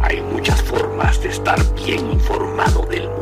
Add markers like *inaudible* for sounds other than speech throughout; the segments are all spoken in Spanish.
Hay muchas formas de estar bien informado del mundo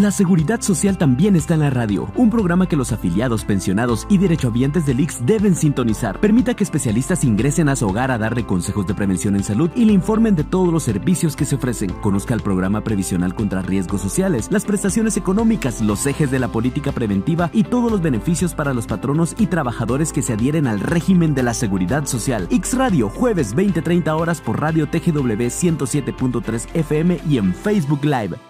La seguridad social también está en la radio, un programa que los afiliados, pensionados y derechohabientes del IX deben sintonizar. Permita que especialistas ingresen a su hogar a darle consejos de prevención en salud y le informen de todos los servicios que se ofrecen. Conozca el programa previsional contra riesgos sociales, las prestaciones económicas, los ejes de la política preventiva y todos los beneficios para los patronos y trabajadores que se adhieren al régimen de la seguridad social. X Radio, jueves 20-30 horas por Radio TGW 107.3 FM y en Facebook Live.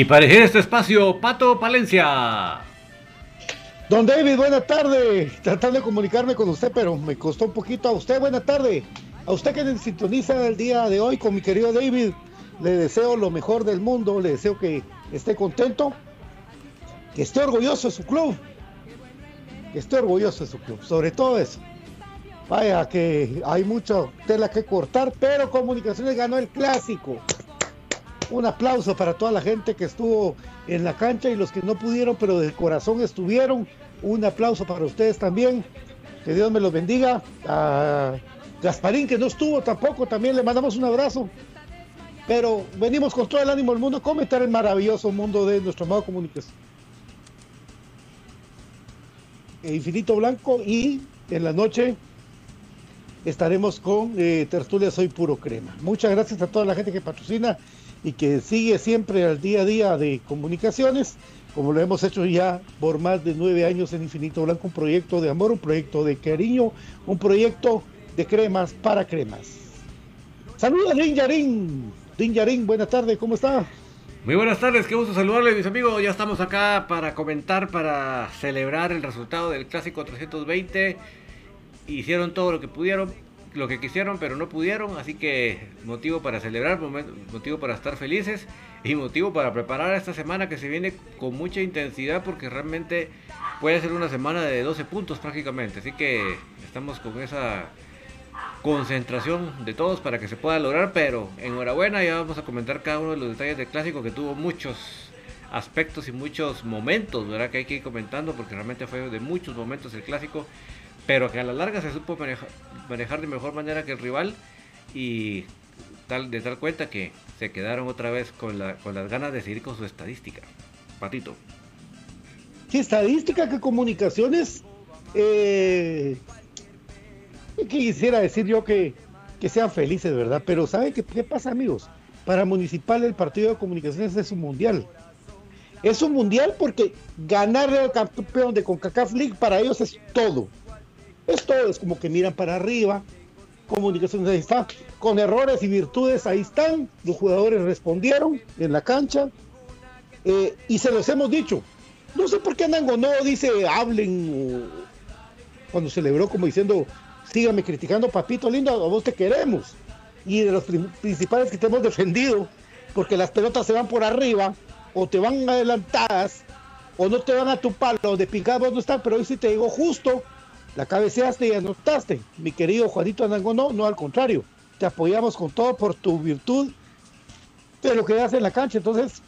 Y para elegir este espacio, Pato Palencia. Don David, buena tarde. Tratando de comunicarme con usted, pero me costó un poquito. A usted, buena tarde. A usted que se sintoniza el día de hoy con mi querido David, le deseo lo mejor del mundo. Le deseo que esté contento, que esté orgulloso de su club, que esté orgulloso de su club. Sobre todo eso. Vaya, que hay mucha tela que cortar, pero Comunicaciones ganó el clásico un aplauso para toda la gente que estuvo en la cancha y los que no pudieron, pero de corazón estuvieron. Un aplauso para ustedes también. Que Dios me los bendiga. A Gasparín, que no estuvo tampoco, también le mandamos un abrazo. Pero venimos con todo el ánimo del mundo comentar el maravilloso mundo de nuestro amado comunicación. Infinito Blanco y en la noche estaremos con eh, Tertulia Soy Puro Crema. Muchas gracias a toda la gente que patrocina y que sigue siempre al día a día de comunicaciones, como lo hemos hecho ya por más de nueve años en Infinito Blanco, un proyecto de amor, un proyecto de cariño, un proyecto de cremas para cremas. Saludos, Din Yarin. Din Yarin, buenas tardes, ¿cómo está? Muy buenas tardes, qué gusto saludarles mis amigos. Ya estamos acá para comentar, para celebrar el resultado del Clásico 320. Hicieron todo lo que pudieron lo que quisieron pero no pudieron, así que motivo para celebrar, motivo para estar felices y motivo para preparar esta semana que se viene con mucha intensidad porque realmente puede ser una semana de 12 puntos prácticamente, así que estamos con esa concentración de todos para que se pueda lograr, pero enhorabuena, ya vamos a comentar cada uno de los detalles del clásico que tuvo muchos aspectos y muchos momentos, ¿verdad? Que hay que ir comentando porque realmente fue de muchos momentos el clásico pero que a la larga se supo manejar, de mejor manera que el rival y tal, de tal cuenta que se quedaron otra vez con, la, con las ganas de seguir con su estadística. Patito. ¿Qué estadística? ¿Qué comunicaciones? Eh, quisiera decir yo que, que sean felices, ¿verdad? Pero ¿saben qué, qué pasa, amigos? Para Municipal el partido de comunicaciones es un mundial. Es un mundial porque ganar el campeón de CONCACAF League para ellos es todo. Esto es como que miran para arriba, comunicaciones ahí está, con errores y virtudes ahí están, los jugadores respondieron en la cancha eh, y se los hemos dicho. No sé por qué Anango no dice hablen cuando celebró como diciendo síganme criticando papito lindo, a vos te queremos. Y de los principales que te hemos defendido, porque las pelotas se van por arriba o te van adelantadas o no te van a tu palo, de picados no están, pero hoy sí te digo justo la cabeceaste y anotaste. Mi querido Juanito Anango, no, al contrario. Te apoyamos con todo por tu virtud de lo que haces en la cancha. Entonces,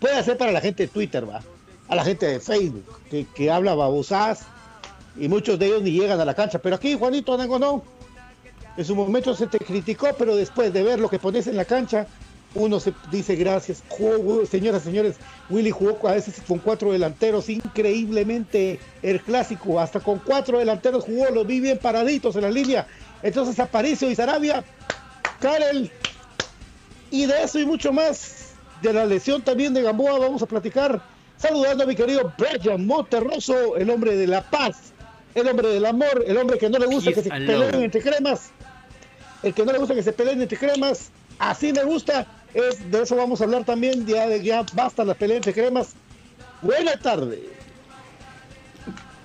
puede ser para la gente de Twitter, va. A la gente de Facebook, que, que habla babosadas y muchos de ellos ni llegan a la cancha. Pero aquí, Juanito Anango, no. En su momento se te criticó, pero después de ver lo que pones en la cancha, uno se dice gracias. señoras y señores, Willy jugó a veces con cuatro delanteros, increíblemente el clásico, hasta con cuatro delanteros jugó, los vi bien paraditos en la línea. Entonces Aparicio y Sarabia, Karel, y de eso y mucho más, de la lesión también de Gamboa, vamos a platicar. Saludando a mi querido Brian Monterroso, el hombre de la paz, el hombre del amor, el hombre que no le gusta que se peleen entre cremas, el que no le gusta que se peleen entre cremas, así me gusta es, de eso vamos a hablar también, ya, ya basta las peleas de cremas. Buenas tardes.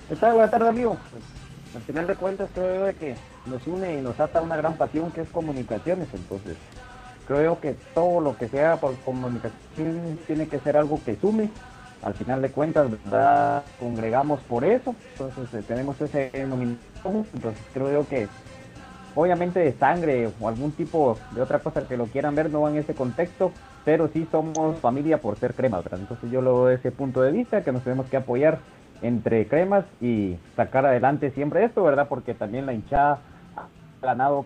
Buenas tardes, amigo. Pues, al final de cuentas creo que nos une y nos ata una gran pasión que es comunicaciones, entonces creo que todo lo que sea por comunicación tiene que ser algo que sume. Al final de cuentas, ¿verdad? congregamos por eso, entonces eh, tenemos ese denominador, entonces creo que obviamente de sangre o algún tipo de otra cosa que lo quieran ver, no va en ese contexto, pero sí somos familia por ser cremas, ¿verdad? Entonces yo lo veo desde ese punto de vista, que nos tenemos que apoyar entre cremas y sacar adelante siempre esto, ¿verdad? Porque también la hinchada ha ganado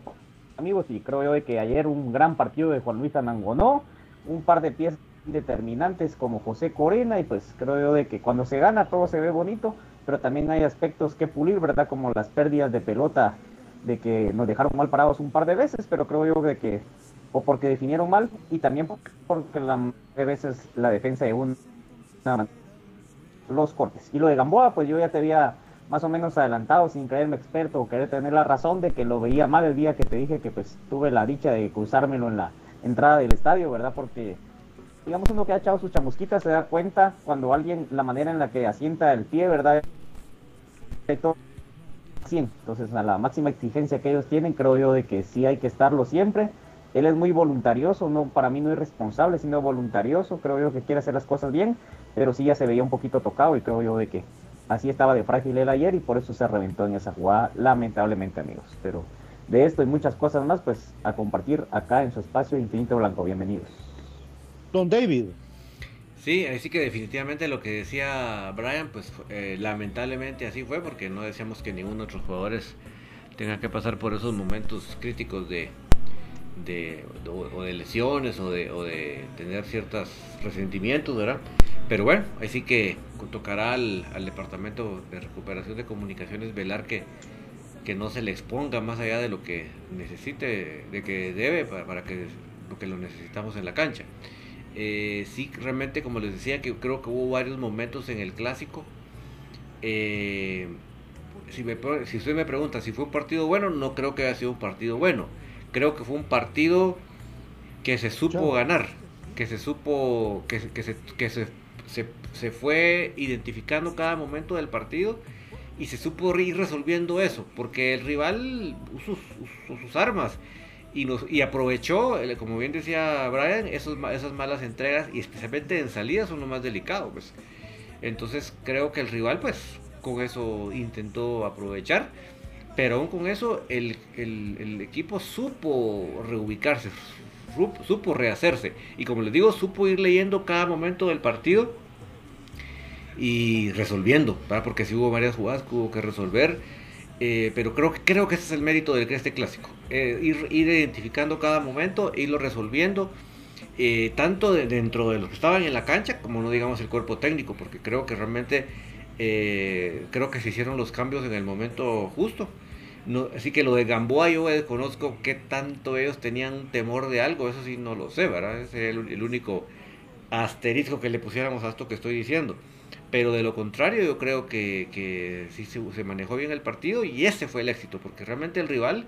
amigos y creo yo que ayer un gran partido de Juan Luis Anangonó, un par de piezas determinantes como José Corena y pues creo yo de que cuando se gana todo se ve bonito, pero también hay aspectos que pulir, ¿verdad? Como las pérdidas de pelota, de que nos dejaron mal parados un par de veces, pero creo yo de que, o porque definieron mal, y también porque la veces la defensa de un los cortes. Y lo de Gamboa, pues yo ya te había más o menos adelantado sin creerme experto o querer tener la razón de que lo veía mal el día que te dije que pues tuve la dicha de cruzármelo en la entrada del estadio, ¿verdad? Porque digamos uno que ha echado sus chamusquitas se da cuenta cuando alguien, la manera en la que asienta el pie, ¿verdad? Entonces, a la máxima exigencia que ellos tienen, creo yo de que sí hay que estarlo siempre. Él es muy voluntarioso, no para mí no es responsable, sino voluntarioso. Creo yo que quiere hacer las cosas bien, pero sí ya se veía un poquito tocado y creo yo de que así estaba de frágil él ayer y por eso se reventó en esa jugada, lamentablemente, amigos. Pero de esto y muchas cosas más, pues a compartir acá en su espacio Infinito Blanco. Bienvenidos. Don David. Sí, así que definitivamente lo que decía Brian, pues eh, lamentablemente así fue, porque no decíamos que ninguno de nuestros jugadores tenga que pasar por esos momentos críticos de, de, o de lesiones o de, o de tener ciertos resentimientos, ¿verdad? Pero bueno, así que tocará al, al, Departamento de Recuperación de Comunicaciones velar que, que no se le exponga más allá de lo que necesite, de que debe para, para que lo que lo necesitamos en la cancha. Eh, sí, realmente, como les decía, que creo que hubo varios momentos en el clásico. Eh, si, me, si usted me pregunta si fue un partido bueno, no creo que haya sido un partido bueno. Creo que fue un partido que se supo ganar, que se supo, que, que, se, que se, se, se, fue identificando cada momento del partido y se supo ir resolviendo eso, porque el rival usó, usó sus armas y, aprovechó, como bien decía Brian, esas malas entregas y especialmente en salidas son lo más delicado. Pues. Entonces creo que el rival pues con eso intentó aprovechar, pero aún con eso el, equipo supo reubicarse, supo, rehacerse y como les digo, supo ir leyendo cada momento del partido y resolviendo, porque si hubo varias jugadas que hubo que resolver eh, pero creo, creo que ese es el mérito de este clásico. Eh, ir, identificando cada momento, irlo resolviendo, eh, tanto de, dentro de los que estaban en la cancha, como no digamos el cuerpo técnico, porque creo que realmente eh, creo que se hicieron los cambios en el momento justo. No, así que lo de Gamboa yo desconozco qué tanto ellos tenían temor de algo, eso sí no lo sé, ¿verdad? Ese es el, el único asterisco que le pusiéramos a esto que estoy diciendo. Pero de lo contrario, yo creo que, que sí se, se, manejó bien el partido y ese fue el éxito, porque realmente el rival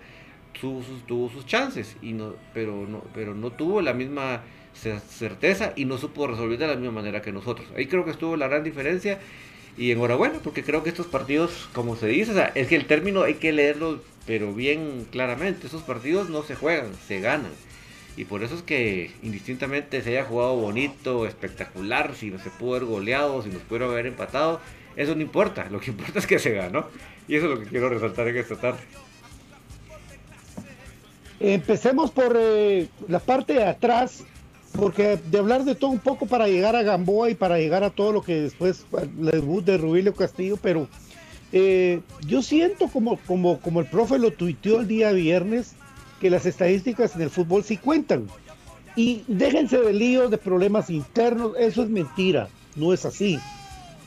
tuvo sus, tuvo sus chances, y no, pero, no, pero no tuvo la misma certeza y no supo resolver de la misma manera que nosotros. Ahí creo que estuvo la gran diferencia y enhorabuena, porque creo que estos partidos, como se dice, o sea, es que el término hay que leerlo, pero bien claramente, esos partidos no se juegan, se ganan. Y por eso es que indistintamente se haya jugado bonito, espectacular, si no se pudo haber goleado, si nos pudieron haber empatado, eso no importa, lo que importa es que se ganó. Y eso es lo que quiero resaltar en esta tarde. Empecemos por eh, la parte de atrás, porque de hablar de todo un poco para llegar a Gamboa y para llegar a todo lo que después el debut de Rubilio Castillo, pero eh, yo siento como, como, como el profe lo tuiteó el día viernes, que las estadísticas en el fútbol sí cuentan. Y déjense de líos, de problemas internos, eso es mentira, no es así.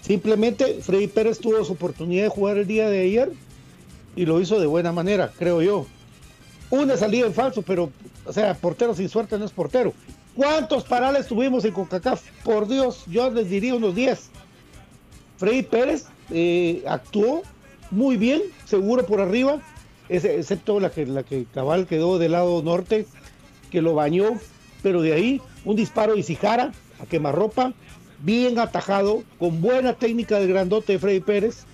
Simplemente Freddy Pérez tuvo su oportunidad de jugar el día de ayer y lo hizo de buena manera, creo yo. Una salida en falso, pero, o sea, portero sin suerte no es portero. ¿Cuántos parales tuvimos en CONCACAF? Por Dios, yo les diría unos 10. Freddy Pérez eh, actuó muy bien, seguro por arriba, excepto la que, la que cabal quedó del lado norte, que lo bañó, pero de ahí un disparo de Isijara a quemarropa, bien atajado, con buena técnica del grandote de Freddy Pérez,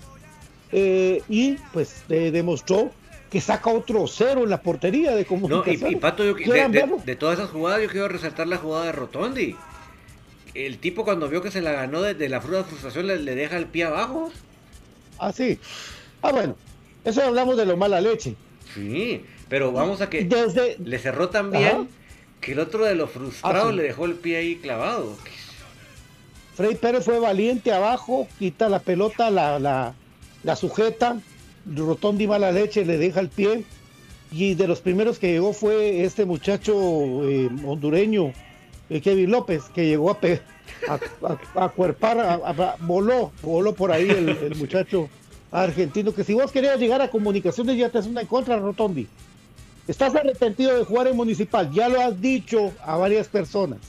eh, y pues demostró que saca otro cero en la portería de comunicación. No, y, y, Pato, yo, de, de, de, todas esas jugadas, yo quiero resaltar la jugada de Rotondi. El tipo cuando vio que se la ganó desde de la frustración le, le deja el pie abajo. Ah, sí. Ah, bueno, eso hablamos de lo mala leche. Sí, Pero vamos a que Desde, le cerró también Ajá. que el otro de los frustrados Ah, sí. le dejó el pie ahí clavado. Freddy Pérez fue valiente abajo, quita la pelota, la, la, la sujeta, Rotondi mala leche, le deja el pie. Y de los primeros que llegó fue este muchacho eh, hondureño, eh, Kevin López, que llegó a, cuerpar, a- voló, voló por ahí el, muchacho argentino, que si vos querías llegar a comunicaciones ya te haces una en contra, Rotondi. Estás arrepentido de jugar en Municipal, ya lo has dicho a varias personas.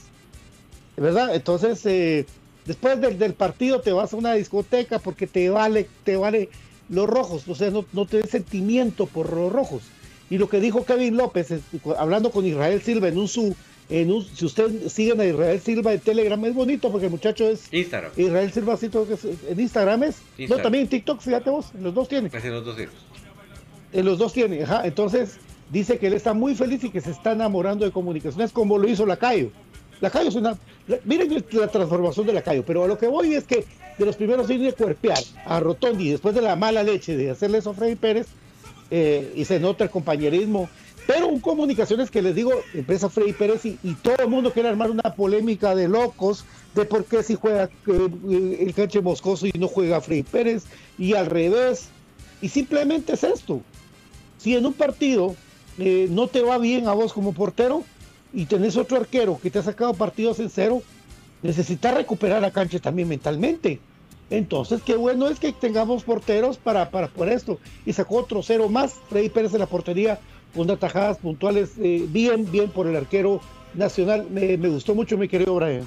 ¿verdad? Entonces, eh, después del, del partido te vas a una discoteca porque te vale, te vale los rojos, o sea, no, no te des sentimiento por los rojos. Y lo que dijo Kevin López, es- hablando con Israel Silva en un su, en un, si ustedes siguen a Israel Silva en Telegram, es bonito porque el muchacho es Instagram. Israel Silva, sí, todo que es- en Instagram es, no, también en TikTok, fíjate vos, los dos tienen. Casi los dos hijos. En Eh, los dos tiene, ajá. Entonces dice que él está muy feliz y que se está enamorando de comunicaciones como lo hizo Lacayo. Lacayo es una. Miren la transformación de Lacayo, pero a lo que voy es que de los primeros ir de cuerpear a Rotondi después de la mala leche de hacerle eso a Freddy Pérez, eh, y se nota el compañerismo. Pero un comunicaciones que les digo, empresa Freddy Pérez y, y todo el mundo quiere armar una polémica de locos de por qué si juega eh, el canche Moscoso y no juega Freddy Pérez y al revés. Y simplemente es esto. Si en un partido eh, no te va bien a vos como portero y tenés otro arquero que te ha sacado partidos en cero, necesitas recuperar la cancha también mentalmente. Entonces, qué bueno es que tengamos porteros para, para por esto. Y sacó otro cero más. Freddy Pérez en la portería con atajadas puntuales. eh, bien, bien por el arquero nacional. Me, gustó mucho, mi querido Brian.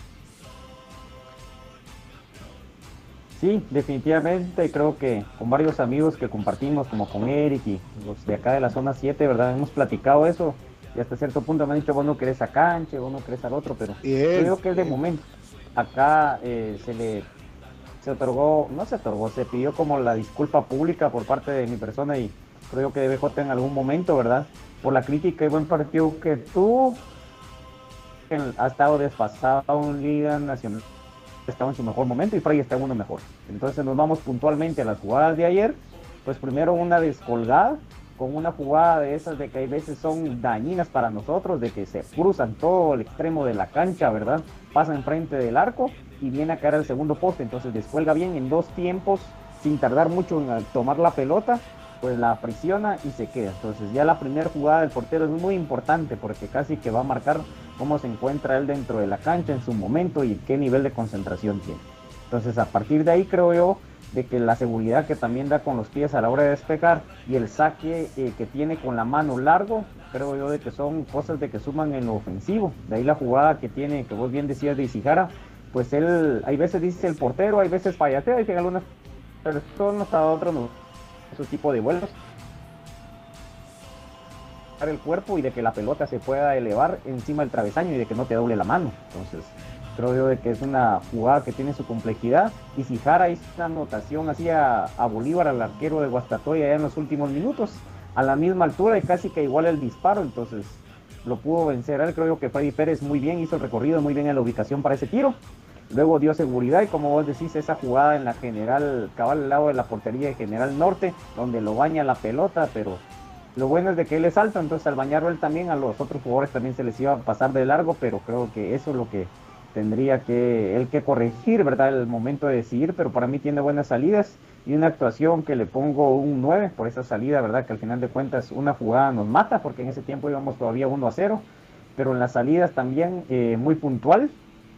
Sí, definitivamente creo que con varios amigos que compartimos, como con Eric y los de acá de la zona 7, ¿verdad? Hemos platicado eso y hasta cierto punto me han dicho, vos no querés a Canche, vos no querés al otro, pero creo que es de momento. Acá eh, se le se otorgó, no se otorgó, se pidió como la disculpa pública por parte de mi persona y creo que DBJ en algún momento, ¿verdad? Por la crítica y buen partido que tú ha estado desfasado en Liga Nacional estaba en su mejor momento y Fray está en uno mejor. Entonces nos vamos puntualmente a las jugadas de ayer. Pues primero una descolgada con una jugada de esas de que hay veces son dañinas para nosotros, de que se cruzan todo el extremo de la cancha, ¿verdad? Pasa enfrente del arco y viene a caer al segundo poste. Entonces descuelga bien en dos tiempos sin tardar mucho en tomar la pelota pues la prisiona y se queda. Entonces ya la primera jugada del portero es muy importante porque casi que va a marcar cómo se encuentra él dentro de la cancha en su momento y qué nivel de concentración tiene. Entonces a partir de ahí creo yo de que la seguridad que también da con los pies a la hora de despegar y el saque eh, que tiene con la mano largo, creo yo de que son cosas de que suman en lo ofensivo. De ahí la jugada que tiene, que vos bien decías de Isijara, pues él, hay veces dice el portero, hay veces payatea, dicen algunas personas, a otros no ese tipo de vuelos el cuerpo y de que la pelota se pueda elevar encima del travesaño y de que no te doble la mano. Entonces, creo yo de que es una jugada que tiene su complejidad. Y si Jara hizo una anotación así a, Bolívar, al arquero de Guastatoya, allá en los últimos minutos, a la misma altura y casi que igual el disparo. Entonces, lo pudo vencer. Él creo yo que Freddy Pérez muy bien, hizo el recorrido muy bien en la ubicación para ese tiro. Luego dio seguridad y como vos decís, esa jugada en la general, cabal al lado de la portería de General Norte, donde lo baña la pelota, pero lo bueno es de que él es alto, entonces al bañarlo él también, a los otros jugadores también se les iba a pasar de largo, pero creo que eso es lo que tendría que él que corregir, ¿verdad? El momento de decidir, pero para mí tiene buenas salidas y una actuación que le pongo un 9 por esa salida, ¿verdad? Que al final de cuentas una jugada nos mata, porque en ese tiempo íbamos todavía 1 a 0, pero en las salidas también eh, muy puntual,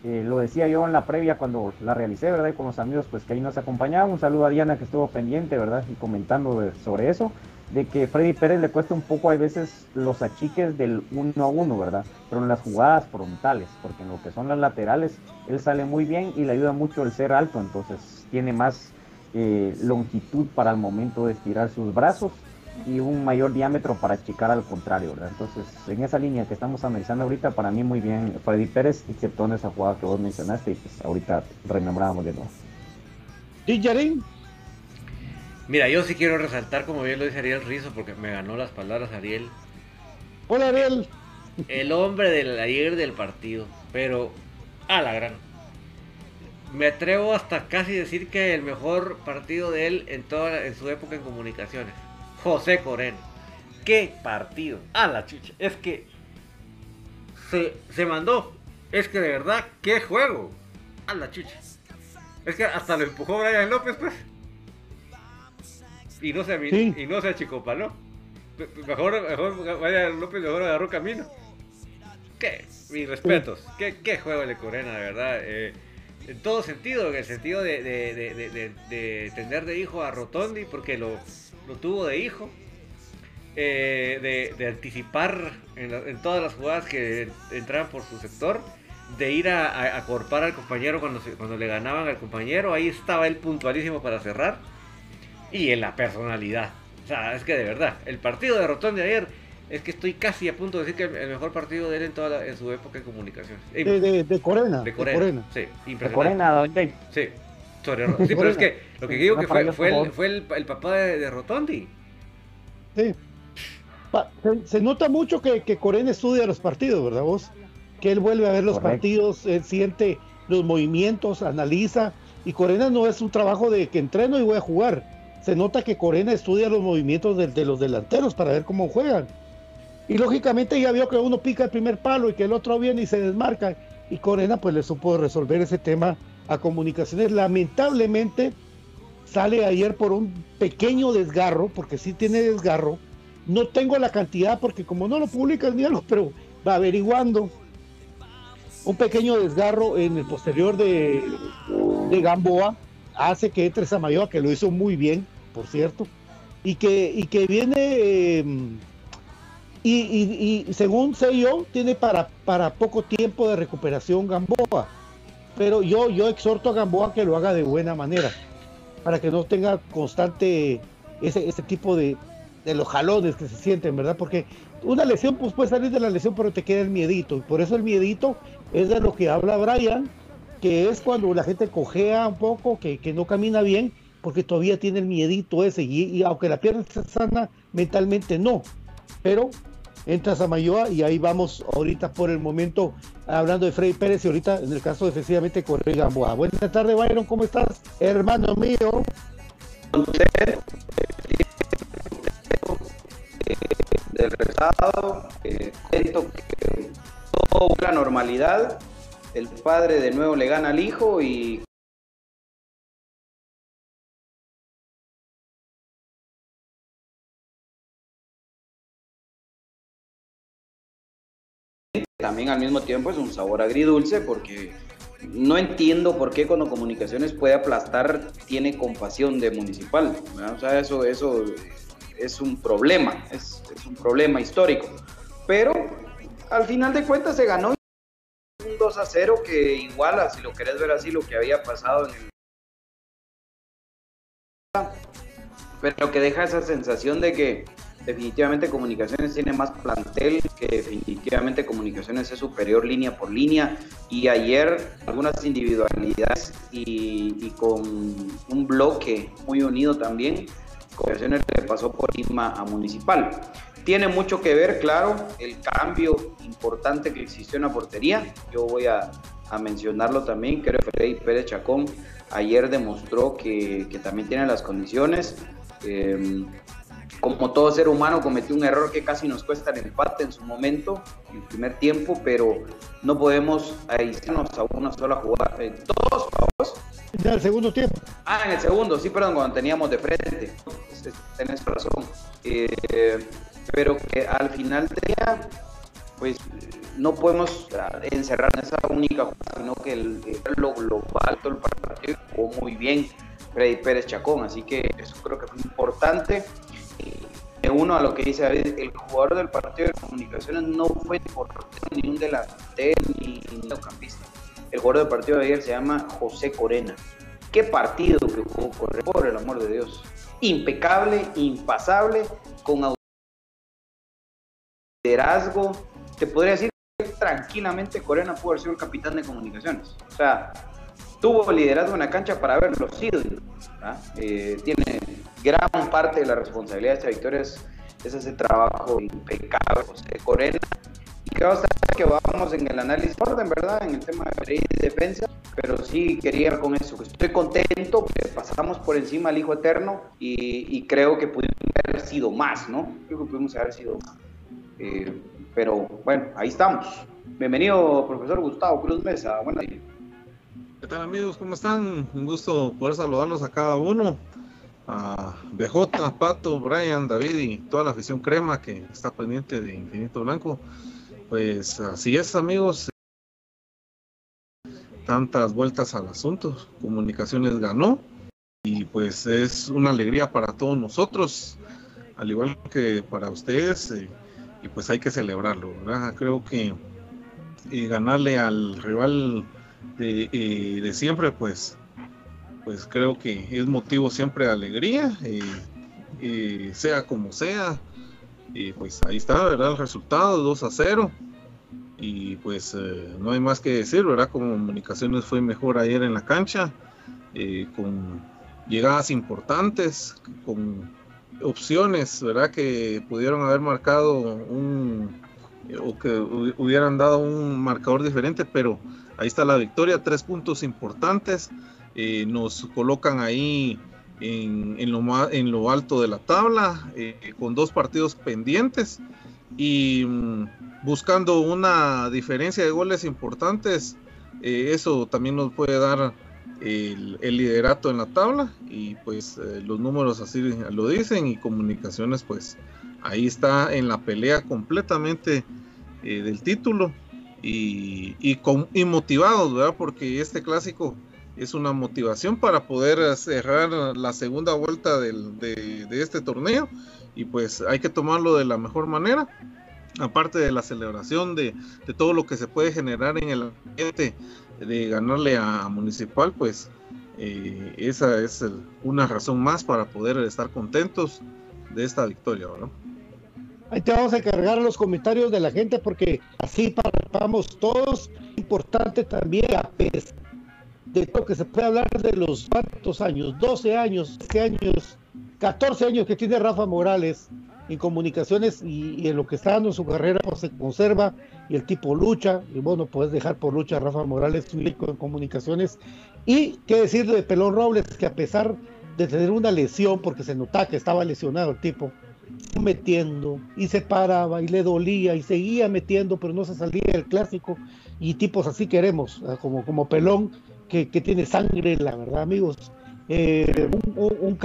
eh, lo decía yo en la previa cuando la realicé, ¿verdad? Y con los amigos pues que ahí nos acompañaban. Un saludo a Diana que estuvo pendiente, ¿verdad? Y comentando sobre eso, de que Freddy Pérez le cuesta un poco a veces los achiques del uno a uno, ¿verdad? Pero en las jugadas frontales, porque en lo que son las laterales, él sale muy bien y le ayuda mucho el ser alto, entonces tiene más eh, longitud para el momento de estirar sus brazos y un mayor diámetro para achicar al contrario, ¿verdad? Entonces, en esa línea que estamos analizando ahorita, para mí muy bien Freddy Pérez, excepto en esa jugada que vos mencionaste y pues ahorita remembramos de nuevo. ¿Y? Mira, yo sí quiero resaltar, como bien lo dice Ariel Rizo, porque me ganó las palabras Ariel. Hola, Ariel. El hombre del ayer del partido, pero a la gran. Me atrevo hasta casi decir que el mejor partido de él en toda en su época en comunicaciones. José Corén. qué partido. A la chucha. Es que se, se mandó. Es que de verdad, qué juego. A la chucha. Es que hasta lo empujó Brian López, pues. Y no se, Sí. y no se achicopaló. Pe- pe- Mejor, mejor Brian López mejor agarró camino. ¿Qué? Mis respetos. ¿Qué, qué juego el de Corena, de verdad? Eh, en todo sentido, en el sentido de, de, de, de, tener de hijo a Rotondi, porque lo, lo tuvo de hijo. Eh, de, de anticipar en, la- en todas las jugadas que entraban por su sector. De ir a, a, a corpar al compañero cuando, se- cuando le ganaban al compañero. Ahí estaba él puntualísimo para cerrar. Y en la personalidad. O sea, es que de verdad, el partido de Rotondi ayer es que estoy casi a punto de decir que el, mejor partido de él en toda la- en su época de comunicaciones. Eh, De, de, de Corena. de de Corena. Corena. Sí, De impresionante. Corena, don. Sí, sobre sí, pero es que lo que digo que fue, fue, el, favor. fue el, el papá de, de Rotondi. Sí. Pa- Se, se nota mucho que, que Corena estudia los partidos, ¿verdad vos? Que él vuelve a ver los Correcto. partidos, él siente los movimientos, analiza. Y Corena no es un trabajo de que entreno y voy a jugar. Se nota que Corena estudia los movimientos de, los delanteros para ver cómo juegan. Y lógicamente ya vio que uno pica el primer palo y que el otro viene y se desmarca. Y Corena pues le supo resolver ese tema a comunicaciones. Lamentablemente sale ayer por un pequeño desgarro, porque sí tiene desgarro. No tengo la cantidad porque como no lo publicas ni algo, pero va averiguando. Un pequeño desgarro en el posterior de, de Gamboa hace que entre Samayoa, que lo hizo muy bien, por cierto, y que, y que viene, eh, y, y- según sé yo, tiene para, para poco tiempo de recuperación Gamboa. Pero yo, yo exhorto a Gamboa que lo haga de buena manera, para que no tenga constante ese, ese tipo de, de los jalones que se sienten, ¿verdad? Porque una lesión, pues puede salir de la lesión, pero te queda el miedito. Y por eso el miedito es de lo que habla Brian, que es cuando la gente cojea un poco, que, que no camina bien, porque todavía tiene el miedito ese. Y, aunque la pierna está sana, mentalmente no. Pero entra Samayoa y ahí vamos ahorita por el momento hablando de Freddy Pérez y ahorita en el caso defensivamente Correa Gamboa. Buenas tardes, Byron, ¿cómo estás? Hermano mío. del resultado. Eh, que todo la normalidad. El padre de nuevo le gana al hijo y también al mismo tiempo es un sabor agridulce porque no entiendo por qué cuando comunicaciones puede aplastar tiene compasión de municipal. O sea, eso, eso es un problema, es, un problema histórico. Pero al final de cuentas se ganó 2 a 0 que iguala, si lo querés ver así, lo que había pasado en el... Pero que deja esa sensación de que definitivamente Comunicaciones tiene más plantel, que definitivamente Comunicaciones es superior línea por línea y ayer algunas individualidades y, con un bloque muy unido también, Comunicaciones le pasó por encima a Municipal. Tiene mucho que ver, claro, el cambio importante que existió en la portería. Yo voy a, a mencionarlo también. Creo que Freddy Pérez Chacón ayer demostró que, que también tiene las condiciones. Eh, como todo ser humano cometió un error que casi nos cuesta el empate en su momento, en el primer tiempo, pero no podemos aislarnos a una sola jugada. Eh, todos, todos. En el segundo tiempo. Ah, en el segundo, sí, perdón, cuando teníamos de frente. Tenés razón. Eh, pero que al final del día, pues no podemos encerrar en esa única jugada, sino que el, lo global, todo el partido jugó muy bien Freddy Pérez Chacón, así que eso creo que fue importante. Y me uno a lo que dice David, el jugador del partido de comunicaciones no fue portero, ni un delantero, ni ni mediocampista. El jugador del partido de ayer se llama José Corena. Qué partido que jugó Correa, por el amor de Dios. Impecable, impasable, con liderazgo. Te podría decir que tranquilamente Corena pudo haber sido el capitán de comunicaciones. O sea, tuvo liderazgo en la cancha para haberlo sido. Eh, tiene gran parte de la responsabilidad de esta victoria es, es ese trabajo impecable de Corena y creo que vamos en el análisis de orden, ¿verdad? En el tema de defensa, pero sí quería con eso. Estoy contento que pasamos por encima al Hijo Eterno y, creo que pudimos haber sido más, ¿no? Creo que pudimos haber sido más. Eh, pero bueno, ahí estamos. Bienvenido, profesor Gustavo Cruz Mesa. Buenas ¿Qué tal amigos? ¿Cómo están? Un gusto poder saludarlos a cada uno. A BJ, Pato, Brian, David y toda la afición crema que está pendiente de Infinito Blanco. Pues así es amigos. Tantas vueltas al asunto. Comunicaciones ganó. Y pues es una alegría para todos nosotros. Al igual que para ustedes. Eh, y pues hay que celebrarlo. ¿verdad? Creo que eh, ganarle al rival de, eh, siempre, pues, pues creo que es motivo siempre de alegría, eh, sea como sea. Y pues ahí está, ¿verdad? El resultado, 2 a 0. Y pues no hay más que decir, ¿verdad? Comunicaciones fue mejor ayer en la cancha, con llegadas importantes, con opciones, ¿verdad? Que pudieron haber marcado un, o que hubieran dado un marcador diferente, pero ahí está la victoria, tres puntos importantes, eh, nos colocan ahí en, en, lo, en lo alto de la tabla, eh, con dos partidos pendientes y mm, buscando una diferencia de goles importantes, eh, eso también nos puede dar el, liderato en la tabla y pues eh, los números así lo dicen y comunicaciones pues ahí está en la pelea completamente eh, del título y, y, con, y motivados, ¿verdad? Porque este clásico es una motivación para poder cerrar la segunda vuelta del, de, de, este torneo y pues hay que tomarlo de la mejor manera aparte de la celebración de, de todo lo que se puede generar en el ambiente de ganarle a Municipal, pues eh, esa es una razón más para poder estar contentos de esta victoria, ¿verdad? Ahí te vamos a cargar los comentarios de la gente porque así participamos todos. Importante también, a pesar de lo que se puede hablar de los cuantos años, 12 años, 13 años, 14 años que tiene Rafa Morales en comunicaciones y, en lo que está dando su carrera pues, se conserva y el tipo lucha. Y bueno puedes dejar por lucha a Rafa Morales en comunicaciones. Y qué decir de Pelón Robles que a pesar de tener una lesión porque se notaba que estaba lesionado el tipo metiendo y se paraba y le dolía y seguía metiendo pero no se salía del clásico. Y tipos así queremos ah, como como Pelón que, tiene sangre la verdad amigos. Eh, un, un, un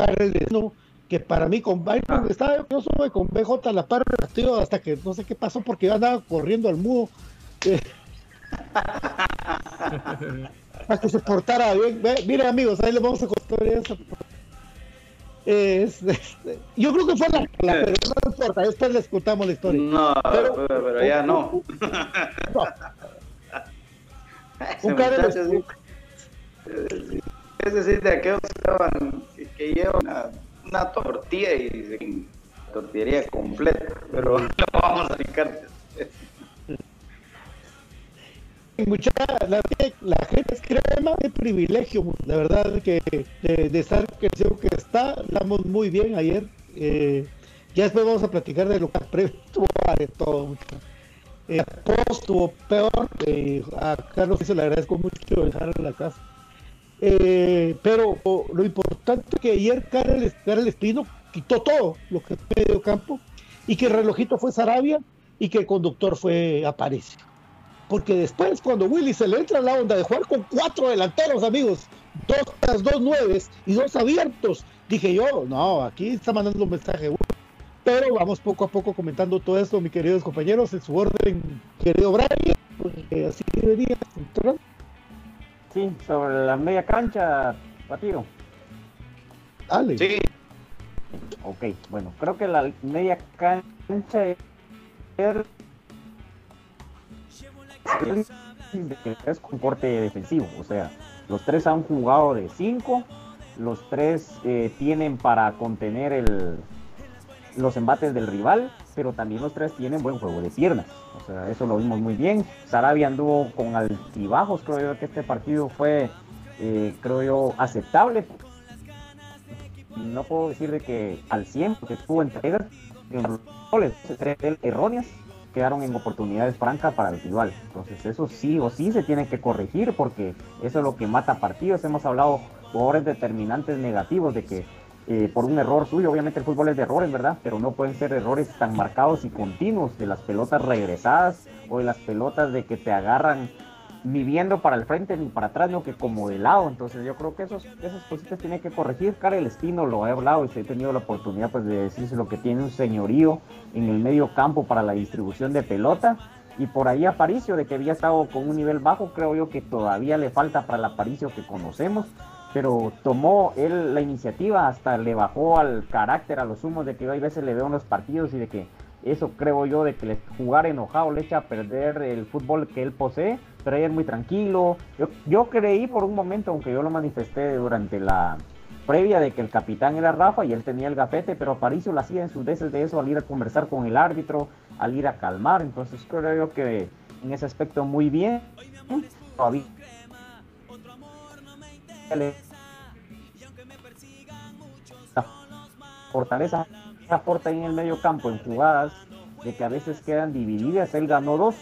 que para mí con Byron estaba yo sube con BJ la par tío, hasta que no sé qué pasó porque yo andaba corriendo al mudo. Eh, *laughs* para que se portara bien. Miren amigos ahí les vamos a contar eso. Este, yo creo que fue la, la pero no importa después les contamos la historia. No pero, pero, ya no, no. *laughs* un cara *laughs* es decir de aquellos que, que llevan una tortilla y tortillería completa, pero *laughs* lo vamos a picar. Mucha, la, la, gente es crema de privilegio, la verdad que de, estar que que está, hablamos muy bien ayer. Eh, ya después vamos a platicar de lo que estuvo de todo. Eh, post estuvo peor. Eh, a Carlos se le agradezco mucho dejar en la casa. Eh, pero lo importante es que ayer Karel, Espino quitó todo lo que fue medio campo y que el relojito fue Sarabia y que el conductor fue Aparicio. Porque después, cuando Willy se le entra la onda de jugar con cuatro delanteros, amigos, dos, dos nueves y dos abiertos, dije yo, no, aquí está mandando un mensaje. Pero vamos poco a poco comentando todo esto, mis queridos compañeros, en su orden, querido Brian, porque así debería entrar. Sí, sobre la media cancha, Patio. Dale. Sí. Ok, bueno, creo que la media cancha es es comporte defensivo, o sea, los tres han jugado de 5, los tres eh, tienen para contener el, los embates del rival, pero también los tres tienen buen juego de piernas. O sea, eso lo vimos muy bien. Sarabia anduvo con altibajos, creo yo que este partido fue, eh, creo yo, aceptable. No puedo decir de que al 100, porque estuvo en entregas, en roles erróneas, quedaron en oportunidades francas para el rival. Entonces eso sí o sí se tiene que corregir porque eso es lo que mata partidos. Hemos hablado jugadores determinantes negativos de que eh, por un error suyo, obviamente el fútbol es de errores, ¿verdad? Pero no pueden ser errores tan marcados y continuos de las pelotas regresadas o de las pelotas de que te agarran ni viendo para el frente ni para atrás, no que como de lado. Entonces yo creo que esos, esas cositas tiene que corregir. Karel Espino lo he hablado y he tenido la oportunidad pues, de decirse lo que tiene un señorío en el medio campo para la distribución de pelota. Y por ahí Aparicio, de que había estado con un nivel bajo, creo yo que todavía le falta para el Aparicio que conocemos. Pero tomó él la iniciativa, hasta le bajó al carácter, a los humos de que hay veces le veo en los partidos y de que eso creo yo de que jugar enojado le echa a perder el fútbol que él posee, pero es muy tranquilo. Yo, yo creí por un momento, aunque yo lo manifesté durante la previa de que el capitán era Rafa y él tenía el gafete, pero Aparicio lo hacía en sus veces de eso al ir a conversar con el árbitro, al ir a calmar, entonces creo yo que en ese aspecto muy bien. Todavía fortaleza aporta en el medio campo en jugadas de que a veces quedan divididas. Él ganó dos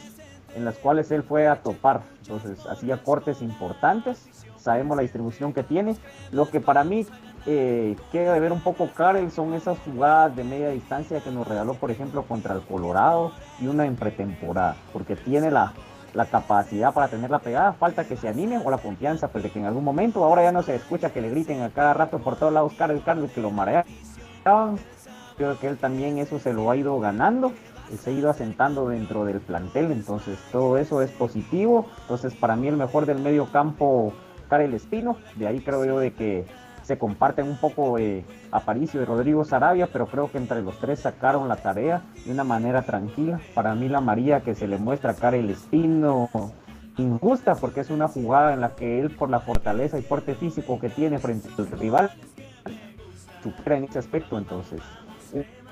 en las cuales él fue a topar. Entonces hacía cortes importantes. Sabemos la distribución que tiene. Lo que para mí eh, queda de ver un poco Karel son esas jugadas de media distancia que nos regaló, por ejemplo, contra el Colorado y una en pretemporada. Porque tiene la, la capacidad para tener la pegada. Falta que se anime o la confianza, pues de que en algún momento ahora ya no se escucha que le griten a cada rato por todos lados Karel, Karel, que lo creo que él también eso se lo ha ido ganando y se ha ido asentando dentro del plantel, entonces todo eso es positivo, entonces para mí el mejor del medio campo, Karel Espino, de ahí creo yo de que se comparten un poco eh, Aparicio y Rodrigo Sarabia, pero creo que entre los tres sacaron la tarea de una manera tranquila. Para mí la María que se le muestra a Karel Espino injusta porque es una jugada en la que él por la fortaleza y fuerte físico que tiene frente al rival supera en ese aspecto entonces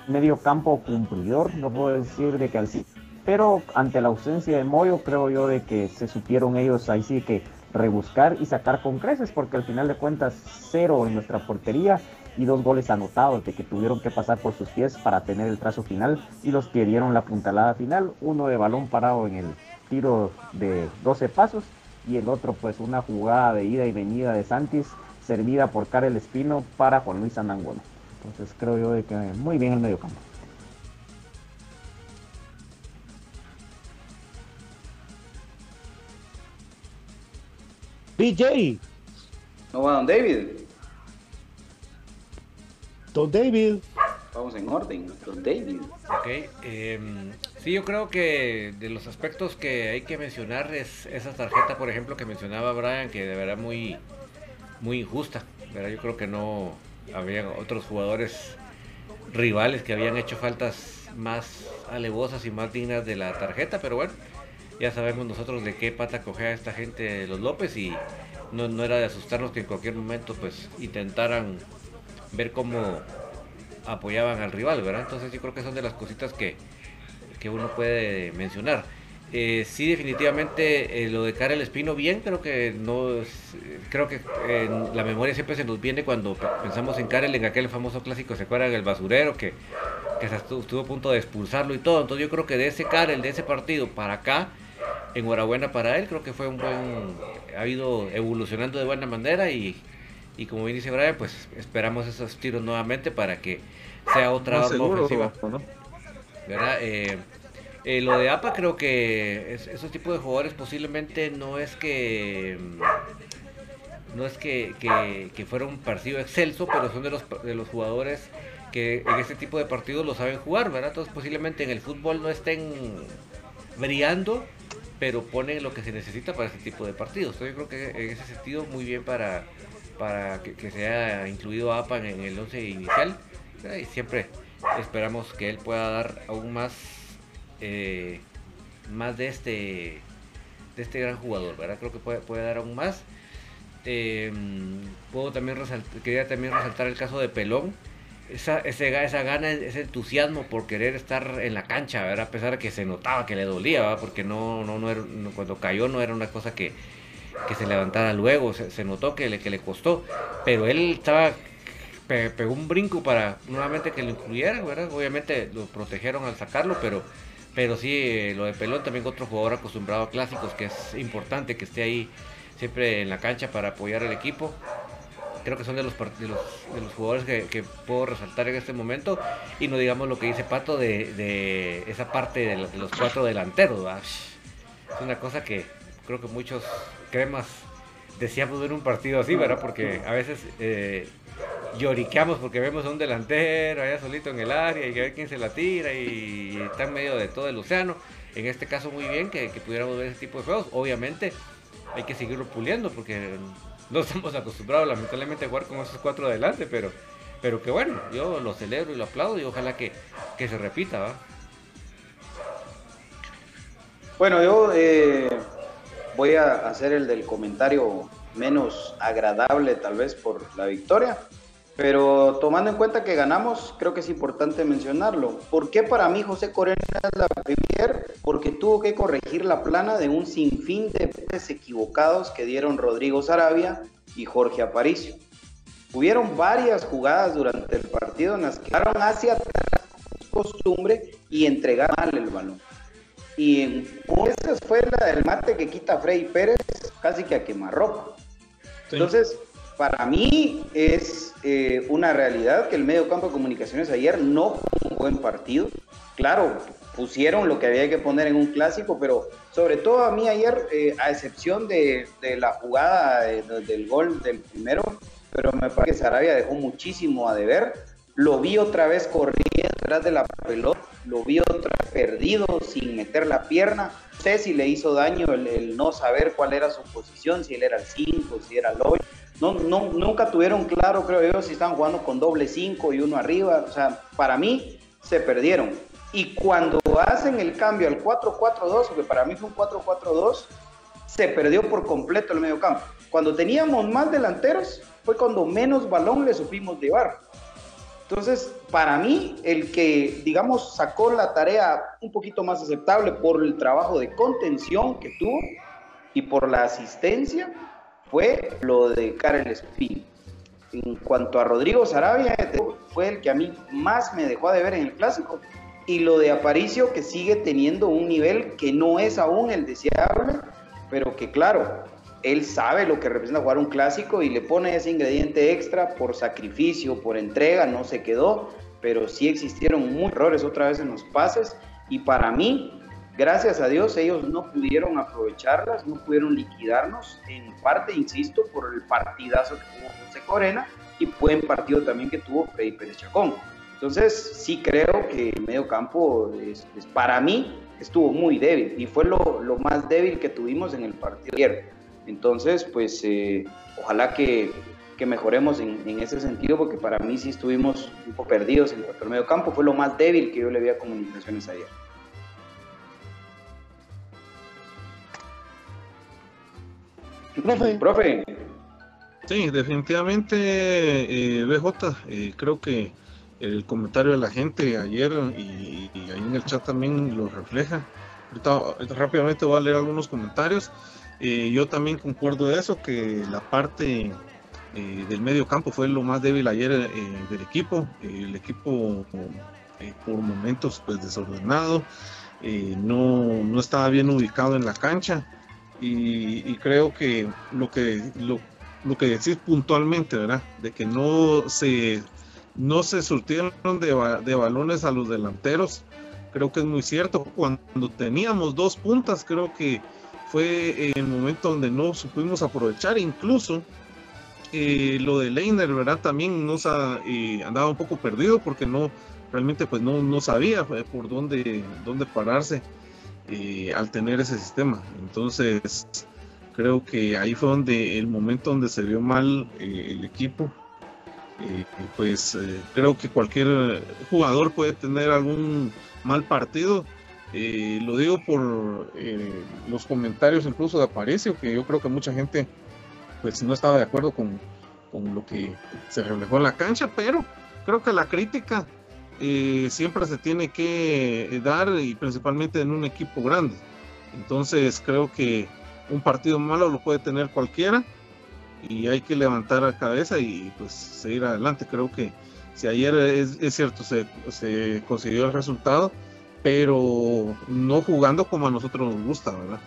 medio campo cumplidor, no puedo decir de que al sí, pero ante la ausencia de Moyo creo yo de que se supieron ellos ahí sí que rebuscar y sacar con creces, porque al final de cuentas cero en nuestra portería y dos goles anotados de que tuvieron que pasar por sus pies para tener el trazo final y los que dieron la puntalada final, uno de balón parado en el tiro de 12 pasos y el otro pues una jugada de ida y venida de Santis servida por Karel Espino para Juan Luis Ananguano. Entonces creo yo de que muy bien el medio campo. BJ. No va Don David. Don David. Vamos en orden, Don David. Ok, eh, sí, yo creo que de los aspectos que hay que mencionar es esa tarjeta, por ejemplo, que mencionaba Brian, que de verdad muy, muy injusta. ¿verdad? Yo creo que no, había otros jugadores rivales que habían hecho faltas más alevosas y más dignas de la tarjeta, pero bueno, ya sabemos nosotros de qué pata cogea esta gente los López y no, era de asustarnos que en cualquier momento pues intentaran ver cómo apoyaban al rival, ¿verdad? Entonces yo creo que son de las cositas que, que uno puede mencionar. Eh, sí, definitivamente eh, lo de Karel Espino bien, creo que no creo que la memoria siempre se nos viene cuando pensamos en Karel en aquel famoso clásico, se acuerdan el basurero que, que estuvo, a punto de expulsarlo y todo. Entonces yo creo que de ese Karel, de ese partido para acá, enhorabuena para él, creo que fue un buen, ha ido evolucionando de buena manera y, y como bien dice Brian, pues esperamos esos tiros nuevamente para que sea otra arma ofensiva. ¿Verdad? Eh, lo de APA creo que esos tipos de jugadores posiblemente no es que mm, no es que, que, fuera un partido excelso, pero son de los, de los jugadores que en este tipo de partidos lo saben jugar, ¿verdad? Entonces posiblemente en el fútbol no estén brillando, pero ponen lo que se necesita para este tipo de partidos. Entonces yo creo que en ese sentido muy bien para, para que, que sea incluido APA en el 11 inicial. Y siempre esperamos que él pueda dar aún más eh, más de este de este gran jugador, ¿verdad? Creo que puede, puede dar aún más. Eh, puedo también resaltar, quería también resaltar el caso de Pelón. Esa, ese, esa gana, ese entusiasmo por querer estar en la cancha, ¿verdad? a pesar de que se notaba que le dolía, ¿verdad? porque no, no, no, era, cuando cayó no era una cosa que, que se levantara luego, se, notó que le, que le costó, pero él estaba pegó un brinco para nuevamente que lo incluyeran, ¿verdad? Obviamente lo protegieron al sacarlo, pero Pero sí, eh, lo de Pelón también otro jugador acostumbrado a clásicos, que es importante que esté ahí siempre en la cancha para apoyar al equipo. Creo que son de los, de los, de los jugadores que, puedo resaltar en este momento. Y no digamos lo que dice Pato de, esa parte de, los cuatro delanteros. Es una cosa que creo que muchos cremas deseamos ver un partido así, ¿verdad? Porque a veces eh, lloriqueamos porque vemos a un delantero allá solito en el área y que ver quién se la tira y está en medio de todo el océano. En este caso muy bien que, pudiéramos ver ese tipo de juegos. Obviamente hay que seguirlo puliendo porque no estamos acostumbrados lamentablemente a jugar con esos cuatro adelante, pero, pero que bueno, yo lo celebro y lo aplaudo y ojalá que, se repita, ¿va? Bueno, yo eh, voy a hacer el del comentario menos agradable tal vez por la victoria. Pero tomando en cuenta que ganamos, creo que es importante mencionarlo. ¿Por qué para mí José Corena es la primera? Porque tuvo que corregir la plana de un sinfín de equivocados que dieron Rodrigo Sarabia y Jorge Aparicio. Hubieron varias jugadas durante el partido en las que quedaron hacia atrás costumbre y entregaron mal el balón. Y esa fue la del mate que quita Freddy Pérez casi que a quemarropa. Entonces, para mí es eh, una realidad que el medio campo de comunicaciones ayer no fue un buen partido. Claro, pusieron lo que había que poner en un clásico, pero sobre todo a mí ayer, eh, a excepción de, la jugada del gol del primero, pero me parece que Sarabia dejó muchísimo a deber. Lo vi otra vez corriendo detrás de la pelota, lo vi otra vez perdido sin meter la pierna. No sé si le hizo daño el, el no saber cuál era su posición, si él era el 5, si era el 8 no, nunca tuvieron claro, creo yo, si estaban jugando con doble 5 y uno arriba. O sea, para mí se perdieron. Y cuando hacen el cambio al 4-4-2, que para mí fue un 4-4-2, se perdió por completo el medio campo. Cuando teníamos más delanteros, fue cuando menos balón le supimos llevar. Entonces, para mí, el que, digamos, sacó la tarea un poquito más aceptable por el trabajo de contención que tuvo y por la asistencia, fue lo de Karel Espín. En cuanto a Rodrigo Sarabia, fue el que a mí más me dejó de ver en el clásico. Y lo de Aparicio, que sigue teniendo un nivel que no es aún el deseable, pero que claro, él sabe lo que representa jugar un clásico y le pone ese ingrediente extra por sacrificio, por entrega, no se quedó, pero sí existieron muchos errores otra vez en los pases. Y para mí, Gracias a Dios ellos no pudieron aprovecharlas, no pudieron liquidarnos, en parte, insisto, por el partidazo que tuvo José Corena y buen partido también que tuvo Freddy Pérez Chacón. Entonces sí creo que el medio campo es, para mí estuvo muy débil y fue lo, más débil que tuvimos en el partido ayer. Entonces pues eh, ojalá que, mejoremos en, en, ese sentido porque para mí sí estuvimos un poco perdidos en cuanto al medio campo, fue lo más débil que yo le vi a comunicaciones ayer. Profe. Profe. Sí, definitivamente, eh, BJ, eh, creo que el comentario de la gente ayer y, ahí en el chat también lo refleja. Ahorita, rápidamente voy a leer algunos comentarios. Eh, yo también concuerdo de eso, que la parte del medio campo fue lo más débil ayer del equipo. el equipo por momentos pues desordenado, no, no estaba bien ubicado en la cancha y, creo que lo que lo, lo, que decís puntualmente, ¿verdad? De que no se no se surtieron de, de, balones a los delanteros, creo que es muy cierto. Cuando teníamos dos puntas, creo que fue el momento donde no supimos aprovechar, incluso eh, lo de Leiner, ¿verdad? También nos eh, andaba un poco perdido porque no realmente pues no, no sabía eh, por dónde, dónde pararse. Eh, al tener ese sistema. Entonces, creo que ahí fue donde el momento donde se vio mal eh, el equipo. Eh, pues creo que cualquier jugador puede tener algún mal partido. lo digo por los comentarios incluso de Aparicio, que yo creo que mucha gente pues no estaba de acuerdo con, con lo que se reflejó en la cancha, pero creo que la crítica eh, siempre se tiene que dar y principalmente en un equipo grande. Entonces creo que un partido malo lo puede tener cualquiera y hay que levantar la cabeza y pues seguir adelante. Creo que si ayer es, cierto se, se, consiguió el resultado, pero no jugando como a nosotros nos gusta, ¿verdad?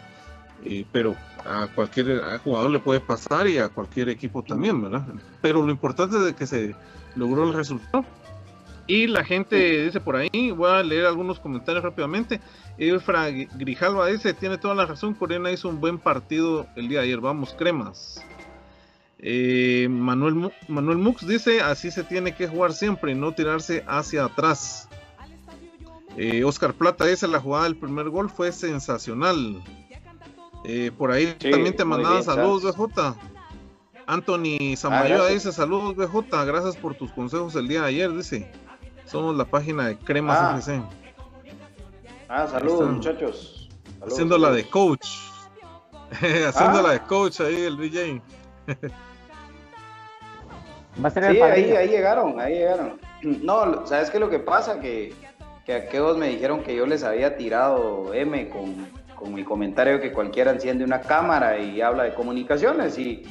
Eh, pero a cualquier jugador le puede pasar y a cualquier equipo también, ¿verdad? Pero lo importante es de que se logró el resultado. Y la gente dice por ahí, voy a leer algunos comentarios rápidamente. Efra Grijalva dice, tiene toda la razón, Corena hizo un buen partido el día de ayer, vamos, cremas. Eh, Manuel, Manuel Mux dice, así se tiene que jugar siempre, no tirarse hacia atrás. Eh, Oscar Plata dice, la jugada del primer gol fue sensacional. Eh, por ahí también te mandaban saludos, BJ. Anthony Samayoa ah, dice, saludos, BJ, gracias por tus consejos el día de ayer, dice. Somos la página de Cremas ah. FC. Ah, saludos, muchachos. haciendo la de coach. *laughs* haciendo la de coach ahí, el DJ. *laughs* sí, ahí, ahí llegaron, ahí llegaron. No, ¿sabes qué es lo que pasa? Que, que aquellos me dijeron que yo les había tirado M con, con mi comentario que cualquiera enciende una cámara y habla de comunicaciones y,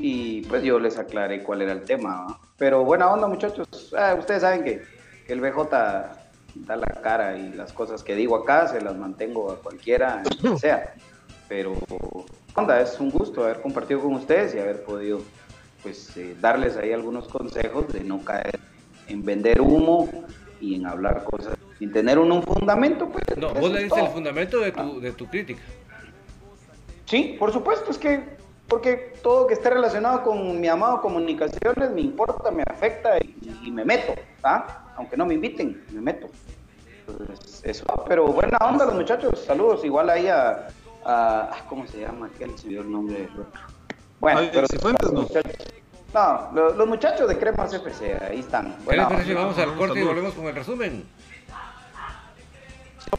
y pues yo les aclaré cuál era el tema. Pero buena onda muchachos, ah, ustedes saben que, el BJ da la cara y las cosas que digo acá se las mantengo a cualquiera, *laughs* sea. Pero onda, es un gusto haber compartido con ustedes y haber podido pues eh, darles ahí algunos consejos de no caer en vender humo y en hablar cosas sin tener un, fundamento. Pues, no, vos le dices el fundamento de tu, ah. de tu crítica. Sí, por supuesto, es que porque todo que esté relacionado con mi amado comunicaciones me importa, me afecta y, me meto, ¿ah? aunque no me inviten, me meto. eso, pero buena onda los muchachos, saludos, igual ahí a, a ¿cómo se llama? ¿Qué se dio el nombre del otro? Bueno, pero los muchachos, no, los, muchachos de Cremas FC, ahí están. Bueno, vamos al corte y volvemos con el resumen.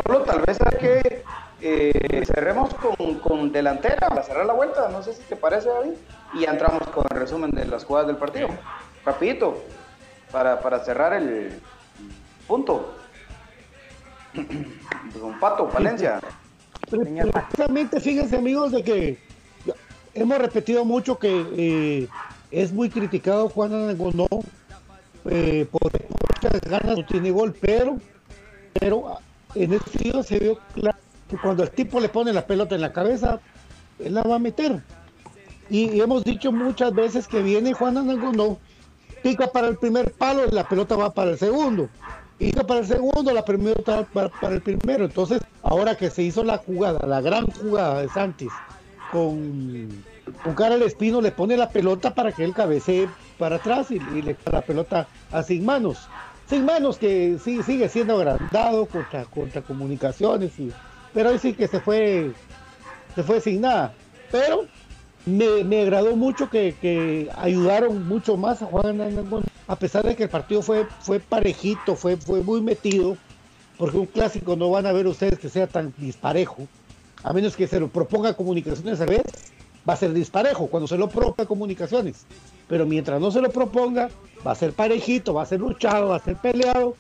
Solo tal vez hay que eh, cerremos con, con, delantera para cerrar la vuelta, no sé si te parece David, y entramos con el resumen de las jugadas del partido. Rapidito, para, para cerrar el punto. *clears throat* Con Pato, Valencia. Precisamente fíjense amigos de que hemos repetido mucho que eh, es muy criticado Juan Angonó eh, por muchas ganas no tiene gol, pero, pero en este sentido se vio claro que cuando el tipo le pone la pelota en la cabeza, él la va a meter. Y, hemos dicho muchas veces que viene Juan Anangonó, pica para el primer palo y la pelota va para el segundo. Pica para el segundo, la pelota va para, el primero. Entonces, ahora que se hizo la jugada, la gran jugada de Santis, con, con cara al espino, le pone la pelota para que él cabecee para atrás y, le da la pelota a sin manos. Sin manos que sí, sigue siendo agrandado contra, contra comunicaciones y pero sí que se fue, se fue sin. Pero me, agradó mucho que, ayudaron mucho más a Juan a pesar de que el partido fue, fue parejito, fue, fue muy metido, porque un clásico no van a ver ustedes que sea tan disparejo, a menos que se lo proponga comunicaciones a vez, va a ser disparejo cuando se lo proponga comunicaciones. Pero mientras no se lo proponga, va a ser parejito, va a ser luchado, va a ser peleado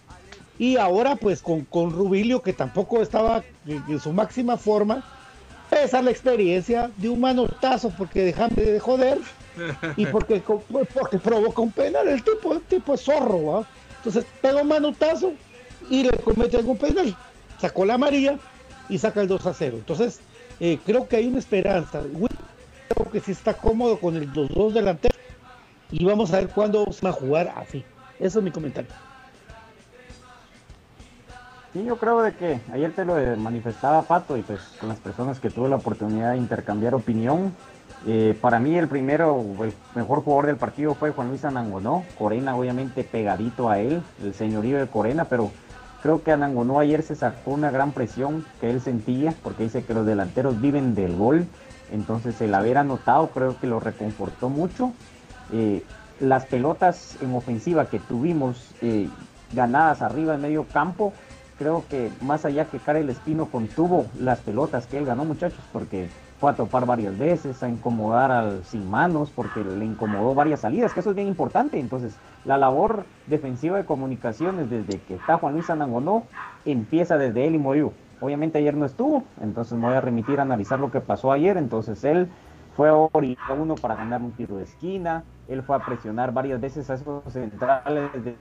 y ahora pues con, con Rubilio que tampoco estaba en, su máxima forma, esa la experiencia de un manotazo porque déjame de joder y porque, porque provoca un penal, el tipo, el tipo es zorro, entonces pega un manotazo y le comete algún penal, sacó la amarilla y saca el 2 a 0, entonces eh, creo que hay una esperanza, creo que sí está cómodo con el, los dos delanteros y vamos a ver cuándo se va a jugar así, eso es mi comentario. Sí, yo creo de que ayer te lo manifestaba Pato y pues con las personas que tuve la oportunidad de intercambiar opinión. Eh, para mí el primero, el mejor jugador del partido fue Juan Luis Anangonó. Corena obviamente pegadito a él, el señorío de Corena, pero creo que Anangonó ayer se sacó una gran presión que él sentía porque dice que los delanteros viven del gol. Entonces el haber anotado creo que lo reconfortó mucho. Eh, las pelotas en ofensiva que tuvimos eh, ganadas arriba en medio campo creo que más allá que Karel Espino contuvo las pelotas que él ganó, muchachos, porque fue a topar varias veces, a incomodar al sin manos, porque le incomodó varias salidas, que eso es bien importante. Entonces, la labor defensiva de comunicaciones desde que está Juan Luis Anangonó empieza desde él y Moyu. Obviamente ayer no estuvo, entonces me voy a remitir a analizar lo que pasó ayer. Entonces él fue a uno para ganar un tiro de esquina, él fue a presionar varias veces a esos centrales de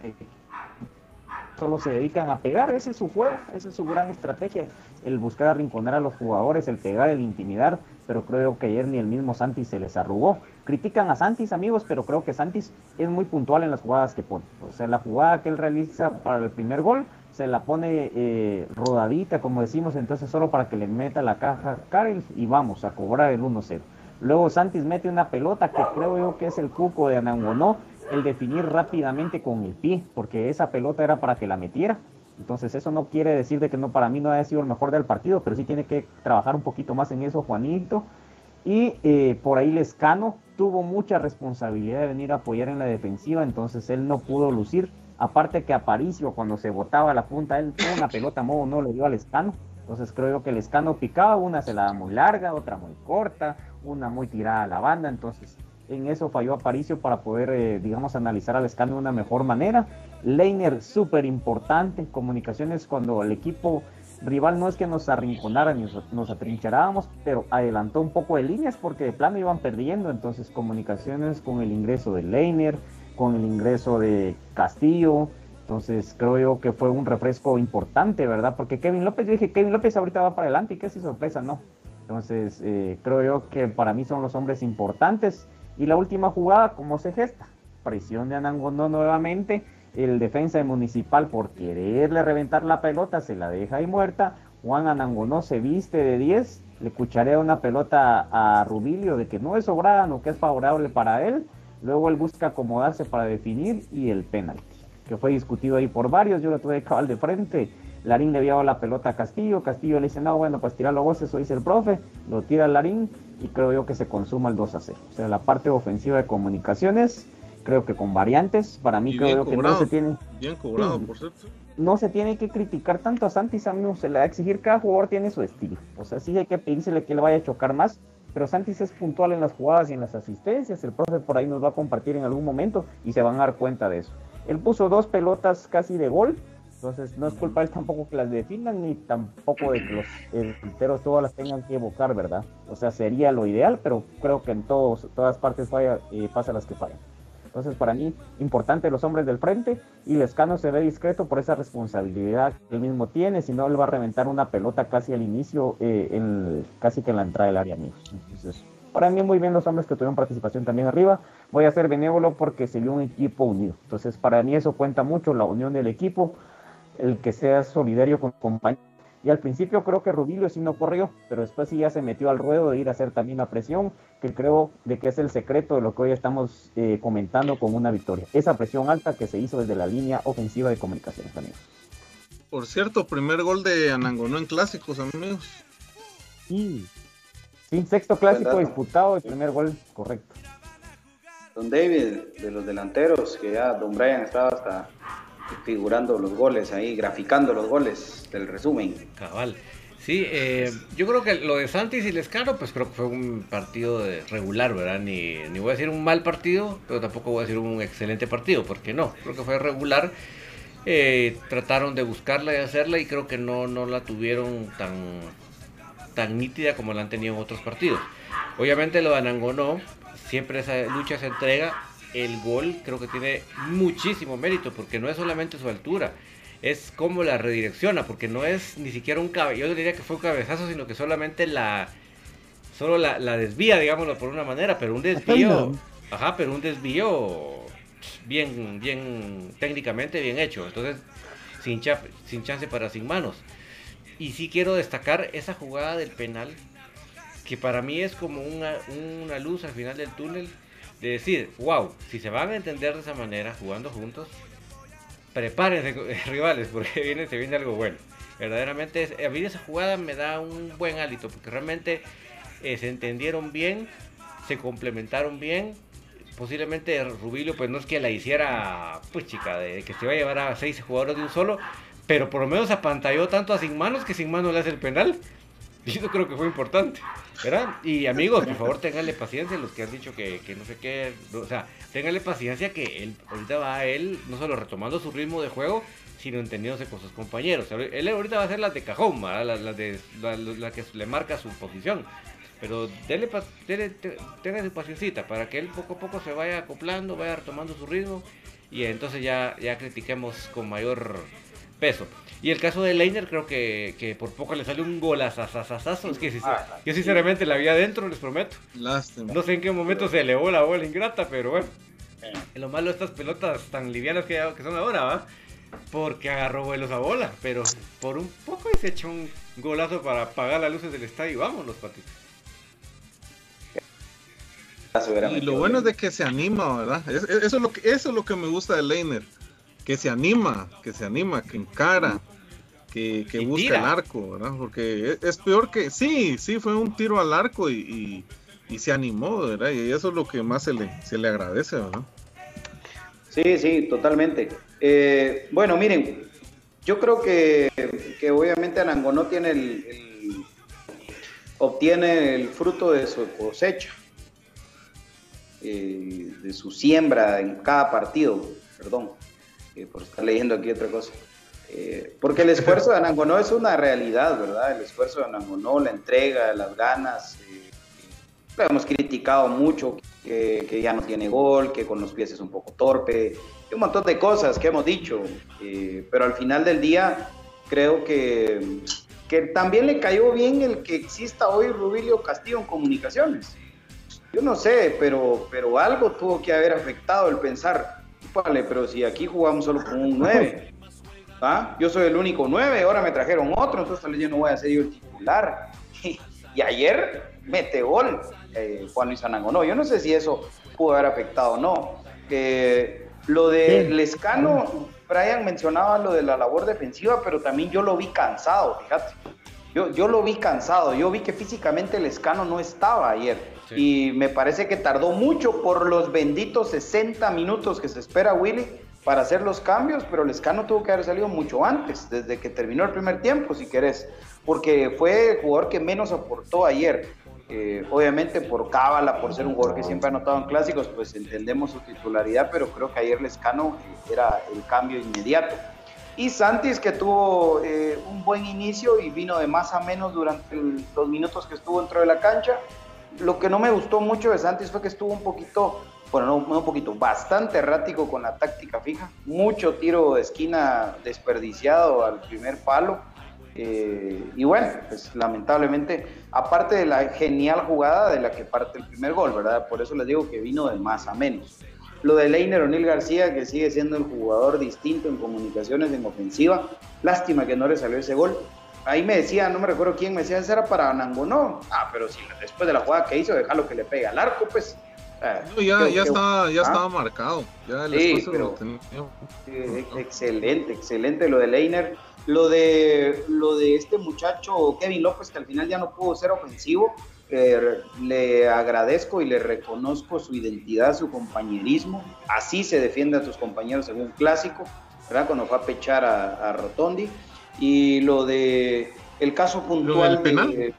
solo se dedican a pegar, ese es su juego, esa es su gran estrategia, el buscar arrinconar a los jugadores, el pegar, el intimidar, pero creo que ayer ni el mismo Santis se les arrugó. Critican a Santis, amigos, pero creo que Santis es muy puntual en las jugadas que pone. O sea, la jugada que él realiza para el primer gol, se la pone eh, rodadita, como decimos, entonces solo para que le meta la caja a y vamos a cobrar el 1-0. Luego Santis mete una pelota que creo yo que es el cuco de Anangonó, el definir rápidamente con el pie, porque esa pelota era para que la metiera. Entonces eso no quiere decir de que no para mí no haya sido el mejor del partido, pero sí tiene que trabajar un poquito más en eso Juanito. Y eh, por ahí Lescano tuvo mucha responsabilidad de venir a apoyar en la defensiva, entonces él no pudo lucir. Aparte que Aparicio cuando se botaba la punta, él tuvo una pelota modo no le dio al Lescano. Entonces creo que el Lescano picaba, una se la da muy larga, otra muy corta, una muy tirada a la banda, entonces en eso falló Aparicio para poder, eh, digamos, analizar al escándalo de una mejor manera. Leiner, súper importante. Comunicaciones cuando el equipo rival no es que nos arrinconara ni nos, atrincharábamos, pero adelantó un poco de líneas porque de plano iban perdiendo. Entonces, comunicaciones con el ingreso de Leiner, con el ingreso de Castillo. Entonces, creo yo que fue un refresco importante, ¿verdad? Porque Kevin López, yo dije, Kevin López ahorita va para adelante y qué sorpresa, no. Entonces, eh, creo yo que para mí son los hombres importantes. Y la última jugada, ¿cómo se gesta? Presión de Anangonó nuevamente. El defensa de Municipal por quererle reventar la pelota se la deja ahí muerta. Juan Anangonó se viste de 10, le cucharea una pelota a Rubilio de que no es sobrano, que es favorable para él. Luego él busca acomodarse para definir y el penalti, que fue discutido ahí por varios. Yo lo tuve cabal de frente. Larín le había dado la pelota a Castillo. Castillo le dice, no, bueno, pues tirarlo vos, eso dice el profe. Lo tira Larín y creo yo que se consuma el 2 a 0. O sea, la parte ofensiva de comunicaciones, creo que con variantes, para mí creo que no se tiene... Bien cobrado, por cierto. No se tiene que criticar tanto a Santi, Samu, se le va a exigir, cada jugador tiene su estilo. O sea, sí hay que pedírsele que le vaya a chocar más, pero Santis es puntual en las jugadas y en las asistencias. El profe por ahí nos va a compartir en algún momento y se van a dar cuenta de eso. Él puso dos pelotas casi de gol entonces no es culpa de él tampoco que las definan ni tampoco de que los enteros todas las tengan que evocar, ¿verdad? O sea, sería lo ideal, pero creo que en todos, todas partes falla, eh, pasa las que fallan. Entonces para mí, importante los hombres del frente y Lescano se ve discreto por esa responsabilidad que él mismo tiene, si no él va a reventar una pelota casi al inicio, eh, casi que en la entrada del área, amigos. Entonces, para mí muy bien los hombres que tuvieron participación también arriba. Voy a ser benévolo porque se vio un equipo unido. Entonces para mí eso cuenta mucho, la unión del equipo el que sea solidario con compañeros. Y al principio creo que Rubilio sí no corrió, pero después sí ya se metió al ruedo de ir a hacer también la presión, que creo de que es el secreto de lo que hoy estamos eh, comentando con una victoria. Esa presión alta que se hizo desde la línea ofensiva de comunicaciones, amigos. Por cierto, primer gol de Anangonó en clásicos, amigos. Sí, sí sexto clásico disputado, el primer gol correcto. Don David, de los delanteros, que ya Don Brian estaba hasta figurando los goles ahí, graficando los goles del resumen. Cabal. Sí, eh, yo creo que lo de Santis y Lescano, pues creo que fue un partido regular, ¿verdad? Ni, ni voy a decir un mal partido, pero tampoco voy a decir un excelente partido, porque no, creo que fue regular. Eh, trataron de buscarla y hacerla y creo que no, no la tuvieron tan, tan nítida como la han tenido en otros partidos. Obviamente lo de Anangonó, siempre esa lucha se entrega el gol creo que tiene muchísimo mérito porque no es solamente su altura, es como la redirecciona, porque no es ni siquiera un cabezazo, yo diría que fue un cabezazo, sino que solamente la solo la, desvía, digámoslo por una manera, pero un desvío, ajá, pero un desvío bien bien técnicamente bien hecho, entonces sin, sin chance para sin manos. Y sí quiero destacar esa jugada del penal que para mí es como una, una luz al final del túnel de decir, wow, si se van a entender de esa manera, jugando juntos, prepárense *laughs* rivales, porque viene, se viene algo bueno. Verdaderamente, a mí esa jugada me da un buen hálito, porque realmente eh, se entendieron bien, se complementaron bien. Posiblemente Rubilio, pues no es que la hiciera, pues chica, de que se va a llevar a seis jugadores de un solo, pero por lo menos apantalló tanto a Sin Manos que Sin Manos le hace el penal. *laughs* Eso creo que fue importante. ¿Verdad? Y amigos, por favor, ténganle paciencia los que han dicho que, no sé qué. O sea, ténganle paciencia que él, ahorita va a él, no solo retomando su ritmo de juego, sino entendiéndose con sus compañeros. Él ahorita va a hacer las de cajón, las la de, la, que le marca su posición. Pero déle, tenga su paciencia para que él poco a poco se vaya acoplando, vaya retomando su ritmo. Y entonces ya, ya critiquemos con mayor peso. Y el caso de Leiner creo que, que por poco le sale un golazazazazo. Es que sí, Ah, yo sinceramente la vi adentro, les prometo. Lástima. No sé en qué momento se elevó la bola ingrata, pero bueno. Lo malo de estas pelotas tan livianas que, que son ahora, ¿va? Porque agarró vuelos a bola, pero por un poco y se echó un golazo para apagar las luces del estadio. Vámonos, patitos. Se hubiera Y lo bueno es de que se anima, ¿verdad? Es- es- eso, es lo que, eso es lo que me gusta de Leiner. Que se anima, que se anima, que encara, que, busca tira. el arco, ¿verdad? Porque es, es peor que. Sí, sí, fue un tiro al arco y, y- y se animó, ¿verdad? Y eso es lo que más se le, se le agradece, ¿verdad? Sí, sí, totalmente. Eh, bueno, miren, yo creo que, que obviamente Anangonó tiene el, el- obtiene el fruto de su cosecha, eh, de su siembra en cada partido, perdón, eh, por estar leyendo aquí otra cosa. Eh, porque el esfuerzo de Anangonó es una realidad, ¿verdad? El esfuerzo de Anangonó, la entrega, las ganas. eh, lo hemos criticado mucho, que, ya no tiene gol, que con los pies es un poco torpe, y un montón de cosas que hemos dicho. eh, pero al final del día, creo que, que también le cayó bien el que exista hoy Rubilio Castillo en comunicaciones. Yo no sé, pero, pero algo tuvo que haber afectado el pensar, vale, pero si aquí jugamos solo con un 9. ¿Ah? Yo soy el único 9, ahora me trajeron otro, entonces tal vez yo no voy a ser yo el titular. *laughs* Y ayer mete gol eh, Juan Luis Anangonó. Yo no sé si eso pudo haber afectado o no. Eh, lo de Sí. Lescano, Brian mencionaba lo de la labor defensiva, pero también yo lo vi cansado, fíjate. Yo, yo lo vi cansado, yo vi que físicamente Lescano no estaba ayer. Y me parece que tardó mucho por los benditos 60 minutos que se espera Willy para hacer los cambios, pero Lescano tuvo que haber salido mucho antes, desde que terminó el primer tiempo, si querés, porque fue el jugador que menos aportó ayer. Eh, obviamente por cábala, por ser un jugador que siempre ha anotado en clásicos, pues entendemos su titularidad, pero creo que ayer Lescano eh, era el cambio inmediato. Y Santis que tuvo eh, un buen inicio y vino de más a menos durante los minutos que estuvo dentro de la cancha. Lo que no me gustó mucho de Santis fue que estuvo un poquito, bueno, no, no un poquito, bastante errático con la táctica fija. Mucho tiro de esquina desperdiciado al primer palo. Eh, y bueno, pues lamentablemente, aparte de la genial jugada de la que parte el primer gol, ¿verdad? Por eso les digo que vino de más a menos. Lo de Leiner O'Neill García, que sigue siendo el jugador distinto en comunicaciones, en ofensiva. Lástima que no le salió ese gol. Ahí me decía, no me recuerdo quién, me decía, ese era para Nangonó. Ah, pero si después de la jugada que hizo, déjalo que le pegue al arco, pues. Ah, No, ya, creo ya, estaba, ya Ah, estaba marcado. Ya el Sí, espacio pero- lo excelente, excelente lo de Leiner. Lo de, lo de este muchacho Kevin López, que al final ya no pudo ser ofensivo, eh, le agradezco y le reconozco su identidad, su compañerismo. Así se defiende a sus compañeros en un clásico, ¿verdad? Cuando fue a pechar a, a Rotondi. Y lo de el caso puntual del penal? de-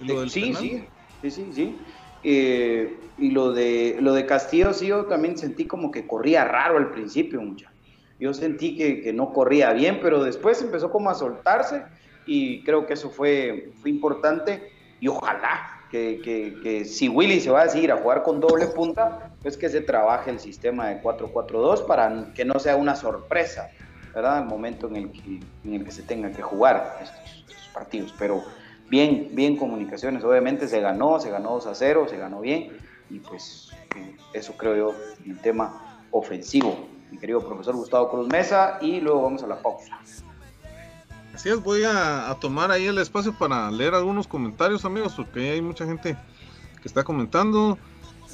¿Y lo de- del sí, penal? sí, sí, sí, sí. Eh, y lo de lo de Castillo, sí, yo también sentí como que corría raro al principio, muchacho. Yo sentí que, que no corría bien, pero después empezó como a soltarse y creo que eso fue, fue importante y ojalá que, que- que si Willy se va a seguir a jugar con doble punta, pues que se trabaje el sistema de 4-4-2 para que no sea una sorpresa, ¿verdad? Al momento en el que, en el que se tenga que jugar estos, estos partidos. Pero bien, bien comunicaciones, obviamente se ganó, se ganó 2 a 0, se ganó bien y pues eh, eso creo yo en el tema ofensivo. Mi querido profesor Gustavo Cruz Mesa y luego vamos a la pausa. Así es, voy a, tomar ahí el espacio para leer algunos comentarios, amigos, porque hay mucha gente que está comentando.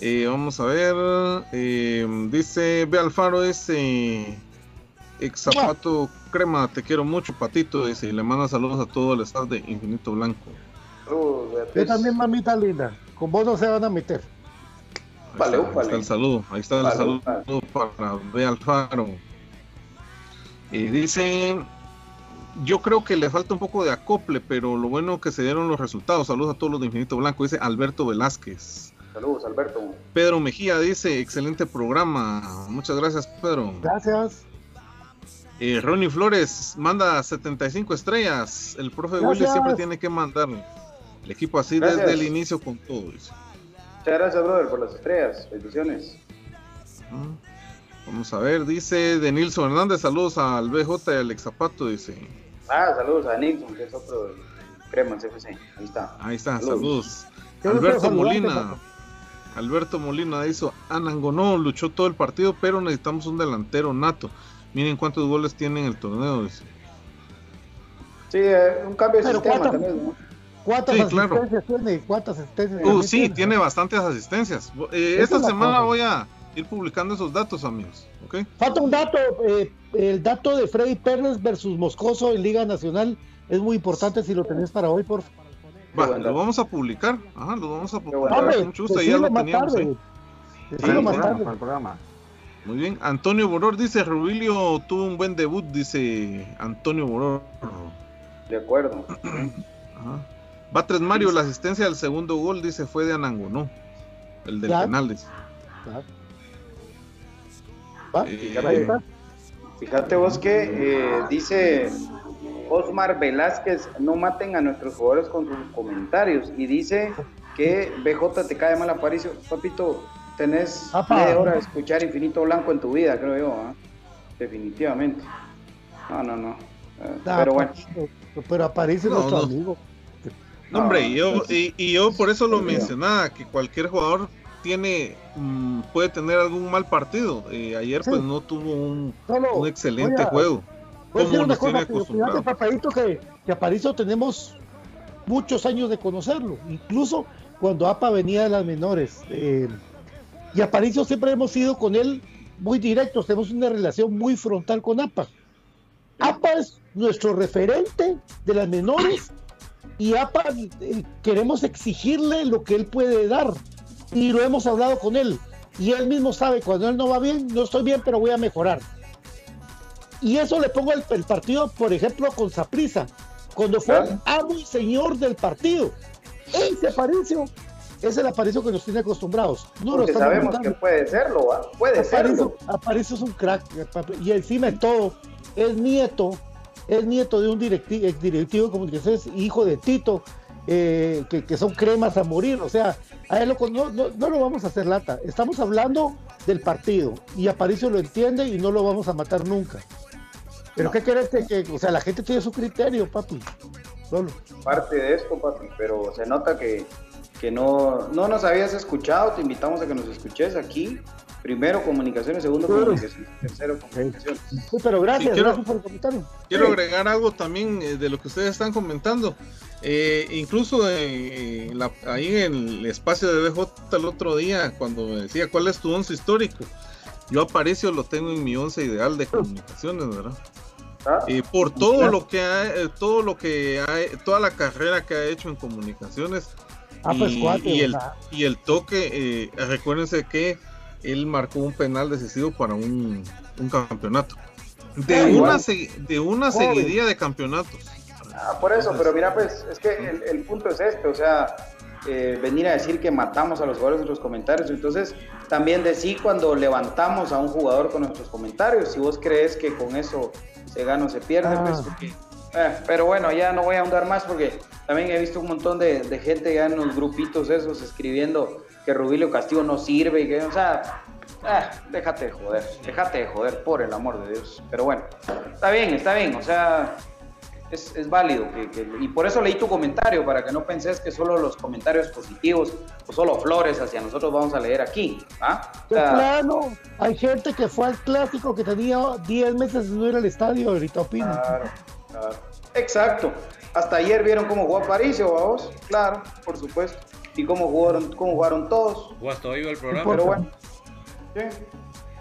Eh, vamos a ver, eh, dice Ve Alfaro, ese ex zapato crema, te quiero mucho, patito, dice, y le manda saludos a todo el staff de Infinito Blanco. Yo también, mamita linda. Con vos no se van a meter. Ahí Vale, está, ahí está el saludo, ahí está el Vale, saludo vale. para Ve Alfaro. Y dice, yo creo que le falta un poco de acople, pero lo bueno que se dieron los resultados. Saludos a todos los de Infinito Blanco, dice Alberto Velázquez. Saludos, Alberto. Pedro Mejía dice, excelente programa. Muchas gracias, Pedro. Gracias. Eh, Ronnie Flores manda 75 estrellas. El profe Willy siempre tiene que mandar el equipo así Gracias. desde el inicio con todo. dice. Muchas gracias, brother, por las estrellas. Bendiciones. Vamos a ver, dice Denilson Hernández, saludos al BJ y al Exapato, dice. Ah, saludos a Nixon, que es otro de Cremas FC. Ahí está. Ahí está, Saludos. Alberto Molina. Alberto Molina hizo Anangonó, luchó todo el partido, pero necesitamos un delantero nato. Miren cuántos goles tiene en el torneo. dice. Sí, eh, un cambio de Pero sistema ¿cuántas- también. ¿no? ¿Cuántas Sí, claro. asistencias tiene? ¿Cuántas asistencias Uh, sí, tiene bastantes asistencias. Eh, esta es semana cosa. voy a ir publicando esos datos, amigos. ¿Ok? Falta un dato, eh, el dato de Freddy Pérez versus Moscoso en Liga Nacional es muy importante si lo tenés para hoy, por favor. Va, lo vamos a publicar. Ajá, lo vamos a publicar. con mucho gusto, ya decilo lo más teníamos tarde. ahí. Decilo Sí, más sí. tarde. Para el programa. Muy bien. Antonio Boror dice: Rubilio tuvo un buen debut, dice Antonio Boror. De acuerdo. *clears throat* Ajá. Batres Mario, la asistencia del segundo gol, dice, fue de Anangonó. El del Ya. penal, dice. ¿Va? Eh. Fíjate vos que eh, dice Osmar Velázquez, no maten a nuestros jugadores con sus comentarios. Y dice que BJ te cae mal Aparicio. Papito, tenés Apa. media hora de escuchar Infinito Blanco en tu vida, creo yo. ¿ah? Definitivamente. No, no, no. Eh, pero bueno. Pero aparece No, nuestro no. amigo. No, hombre, y yo, y, y yo por eso lo Sí, mencionaba, que cualquier jugador tiene mm, puede tener algún mal partido. Eh, ayer Sí. pues no tuvo un, Solo un excelente a- juego, a como nos cosa, tiene pero fíjate, acostumbrado. papadito, que, que Aparicio tenemos muchos años de conocerlo, incluso cuando APA venía de las menores. eh, y Aparicio siempre hemos sido con él muy directos, tenemos una relación muy frontal con APA. APA es nuestro referente de las menores y APA eh, queremos exigirle lo que él puede dar y lo hemos hablado con él y él mismo sabe cuando él no va bien, no estoy bien, pero voy a mejorar. Y eso le pongo el, el partido, por ejemplo, con Saprisa, cuando fue Claro. amo y señor del partido. Ese Aparicio es el Aparicio que nos tiene acostumbrados. No lo Porque sabemos que puede serlo, ¿va? Puede serlo. Aparicio, Aparicio es un crack. Y encima de todo, es nieto, es nieto de un directi- ex directivo de comunicaciones, hijo de Tito, eh, que, que son cremas a morir. O sea, a él lo no, no, no lo vamos a hacer lata. Estamos hablando del partido y Aparicio lo entiende y no lo vamos a matar nunca. Pero ¿qué querés que, que- o sea, la gente tiene su criterio, papi. Solo. parte de esto, papi, pero se nota que, que no, no nos habías escuchado, te invitamos a que nos escuches aquí. Primero comunicaciones, segundo Claro. comunicaciones, tercero comunicaciones. Sí, pero gracias, Sí, quiero- gracias por el comentario. Quiero Sí. agregar algo también eh, de lo que ustedes están comentando. Eh, incluso eh, la- ahí en el espacio de BJ el otro día, cuando me decía cuál es tu once histórico, yo Aparicio lo tengo en mi once ideal de comunicaciones, ¿verdad? ¿Ah? Eh, por todo lo que ha, todo lo que ha, toda la carrera que ha hecho en comunicaciones Ah, pues y, cuate, y el, y el toque, eh, recuérdense que él marcó un penal decisivo para un, un campeonato. De Ah, una, segui- de una Joven. seguidilla de campeonatos. Ah, por eso, pero mira, pues es que el, el punto es este, o sea, eh, venir a decir que matamos a los jugadores en nuestros comentarios, entonces también decir cuando levantamos a un jugador con nuestros comentarios, si vos crees que con eso se gana o se pierde, Ah. pues, porque- eh, pero bueno, ya no voy a ahondar más porque también he visto un montón de, de gente ya en los grupitos esos escribiendo que Rubilio Castillo no sirve y que, o sea, ah, déjate de joder, déjate de joder, por el amor de Dios. Pero bueno, está bien, está bien, o sea, es, es válido. Que, que- y por eso leí tu comentario, para que no penses que solo los comentarios positivos o solo flores hacia nosotros vamos a leer aquí. ¿ah? O sea, plano, hay gente que fue al clásico que tenía 10 meses de no ir al estadio, ahorita opina. claro, claro. Exacto. Hasta ayer vieron cómo jugó Aparicio, vamos. Claro, por supuesto. Y cómo jugaron, cómo jugaron todos. O hasta oído el programa. Pero bueno. Sí,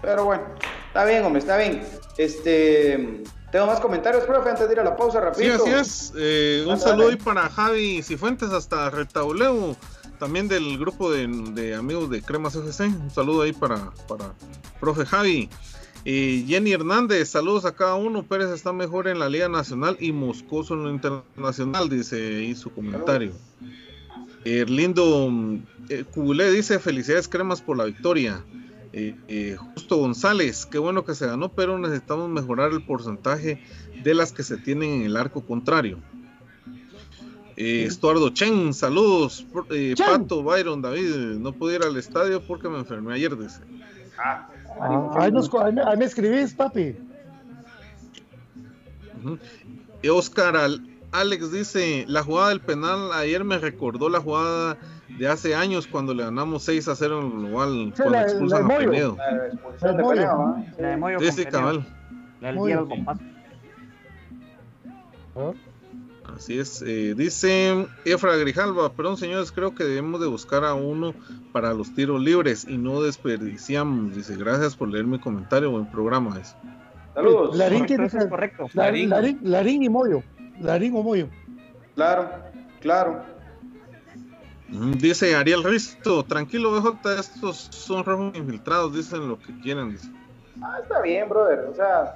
Pero bueno. Está bien, hombre, está bien. Este. Tengo más comentarios, profe, antes de ir a la pausa, Sí, rapidito. así es. Eh, un Dale, saludo dale. ahí para Javi Cifuentes hasta Retauleu, también del grupo de, de amigos de Cremas FC. Un saludo ahí para, para profe Javi. Eh, Jenny Hernández, saludos a cada uno. Pérez está mejor en la Liga Nacional y Moscoso en lo internacional, dice ahí su comentario. Erlindo eh, Cubulé dice: Felicidades, Cremas, por la victoria. Eh, eh, Justo González, qué bueno que se ganó, pero necesitamos mejorar el porcentaje de las que se tienen en el arco contrario. Eh, Estuardo Chen, saludos. Eh, Chen. Pato, Byron, David, no pude ir al estadio porque me enfermé ayer, dice. Ah, ahí, me, escribís, papi. Y Oscar Alex dice, la jugada del penal ayer me recordó la jugada de hace años cuando le ganamos 6 a 0 en el global cuando expulsan a Penedo. Sí, sí, cabal. Así es, eh, dice Efra Grijalva, perdón señores, creo que debemos de buscar a uno para los tiros libres y no desperdiciamos. Dice, gracias por leer mi comentario, buen programa es. Saludos. Larín es correcto. Larín. Larín, y Moyo. Larín o Moyo. Claro, claro. Mm, dice Ariel Risto, tranquilo BJ, estos son rojos infiltrados, dicen lo que quieren. Ah, está bien, brother. O sea,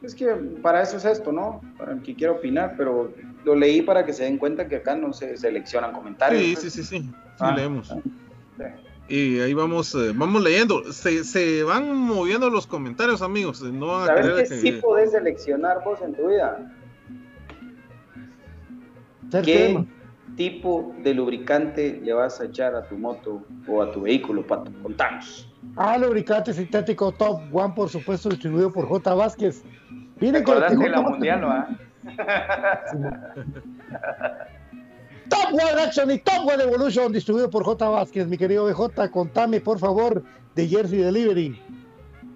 es que para eso es esto, ¿no? Para el que quiera opinar, pero lo leí para que se den cuenta que acá no se seleccionan comentarios. Sí, sí, sí, sí, sí ah, leemos. Ah, y ahí vamos, eh, vamos leyendo. Se, se, van moviendo los comentarios, amigos. No ¿Sabes qué sí podés seleccionar vos en tu vida? ¿Qué tipo de lubricante le vas a echar a tu moto o a tu vehículo, Pato? Contanos. Ah, lubricante sintético Top One, por supuesto, distribuido por J. Vázquez. Viene con la mundial, ¿no? *laughs* Top One Action y Top One Evolution, distribuido por J. Vázquez. Mi querido BJ, contame por favor de Jersey Delivery.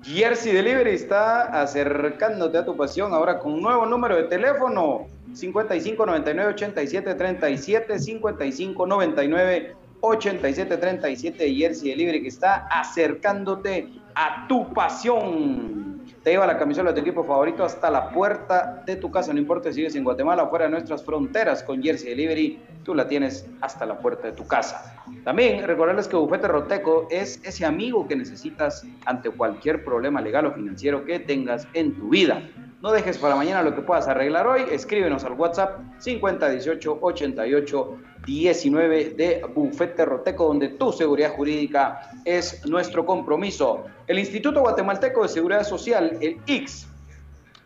Jersey Delivery está acercándote a tu pasión ahora con un nuevo número de teléfono 55 99 87 37 55 99 87 37 Jersey Delivery que está acercándote a tu pasión te lleva la camisola de tu equipo favorito hasta la puerta de tu casa, no importa si sigues en Guatemala o fuera de nuestras fronteras con Jersey Delivery, tú la tienes hasta la puerta de tu casa. También recordarles que Bufete Roteco es ese amigo que necesitas ante cualquier problema legal o financiero que tengas en tu vida. No dejes para mañana lo que puedas arreglar hoy. Escríbenos al WhatsApp 5018 88 19 de Bufete Roteco, donde tu seguridad jurídica es nuestro compromiso. El Instituto Guatemalteco de Seguridad Social, el IX,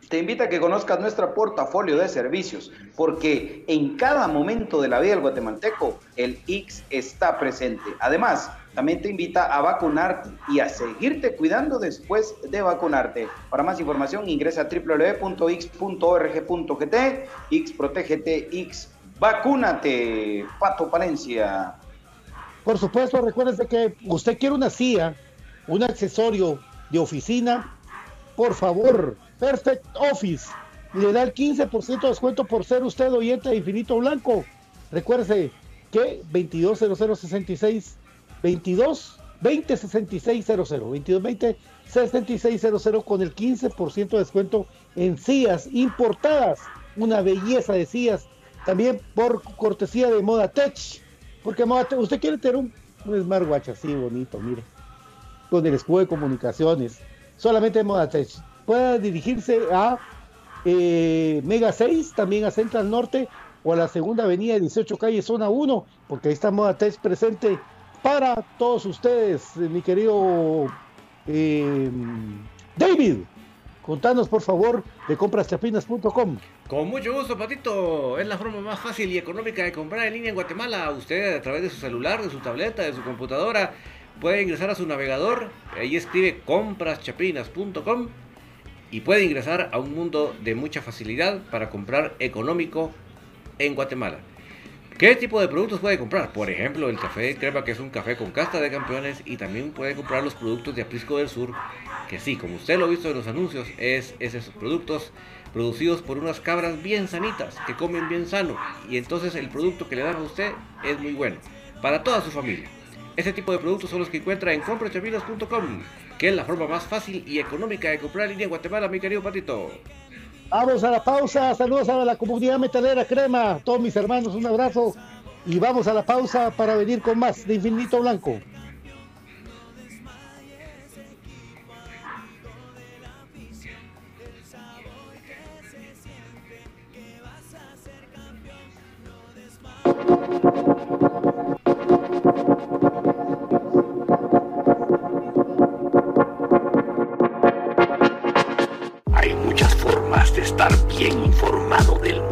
te invita a que conozcas nuestro portafolio de servicios, porque en cada momento de la vida del guatemalteco, el X está presente. Además, también te invita a vacunarte y a seguirte cuidando después de vacunarte. Para más información ingresa a www.x.org.gt, X protégete, X vacúnate, Pato Palencia. Por supuesto, recuérdese que usted quiere una silla, un accesorio de oficina, por favor, Perfect Office le da el 15% de descuento por ser usted oyente de Infinito Blanco. Recuérdese que 220066 22 20 6600 22 20 6600 con el 15% de descuento en sillas importadas. Una belleza de sillas. También por cortesía de Moda Tech. Porque Moda usted quiere tener un, un smartwatch así bonito, mire. Con el escudo de comunicaciones. Solamente Moda Tech pueda dirigirse a eh, Mega 6, también a Central Norte o a la segunda avenida 18 calle zona 1, porque ahí está Moda Tech presente para todos ustedes, eh, mi querido eh, David. Contanos por favor de compraschapinas.com. Con mucho gusto, Patito. Es la forma más fácil y económica de comprar en línea en Guatemala. Usted a través de su celular, de su tableta, de su computadora, puede ingresar a su navegador. Ahí escribe compraschapinas.com y puede ingresar a un mundo de mucha facilidad para comprar económico en Guatemala. ¿Qué tipo de productos puede comprar? Por ejemplo, el café de crema, que es un café con casta de campeones, y también puede comprar los productos de Aprisco del Sur, que sí, como usted lo ha visto en los anuncios, es, esos productos producidos por unas cabras bien sanitas, que comen bien sano, y entonces el producto que le dan a usted es muy bueno, para toda su familia. Este tipo de productos son los que encuentra en comprachapinas.com que es la forma más fácil y económica de comprar en Guatemala, mi querido Patito. Vamos a la pausa, saludos a la comunidad metalera crema, todos mis hermanos, un abrazo. Y vamos a la pausa para venir con más de Infinito Blanco. Bien informado del mundo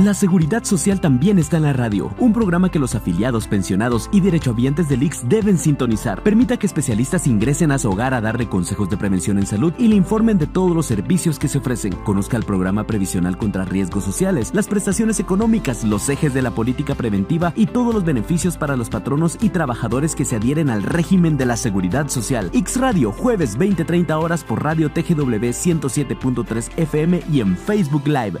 La seguridad social también está en la radio, un programa que los afiliados, pensionados y derechohabientes del IX deben sintonizar. Permita que especialistas ingresen a su hogar a darle consejos de prevención en salud y le informen de todos los servicios que se ofrecen. Conozca el programa previsional contra riesgos sociales, las prestaciones económicas, los ejes de la política preventiva y todos los beneficios para los patronos y trabajadores que se adhieren al régimen de la seguridad social. X Radio, jueves 20-30 horas por Radio TGW 107.3 FM y en Facebook Live.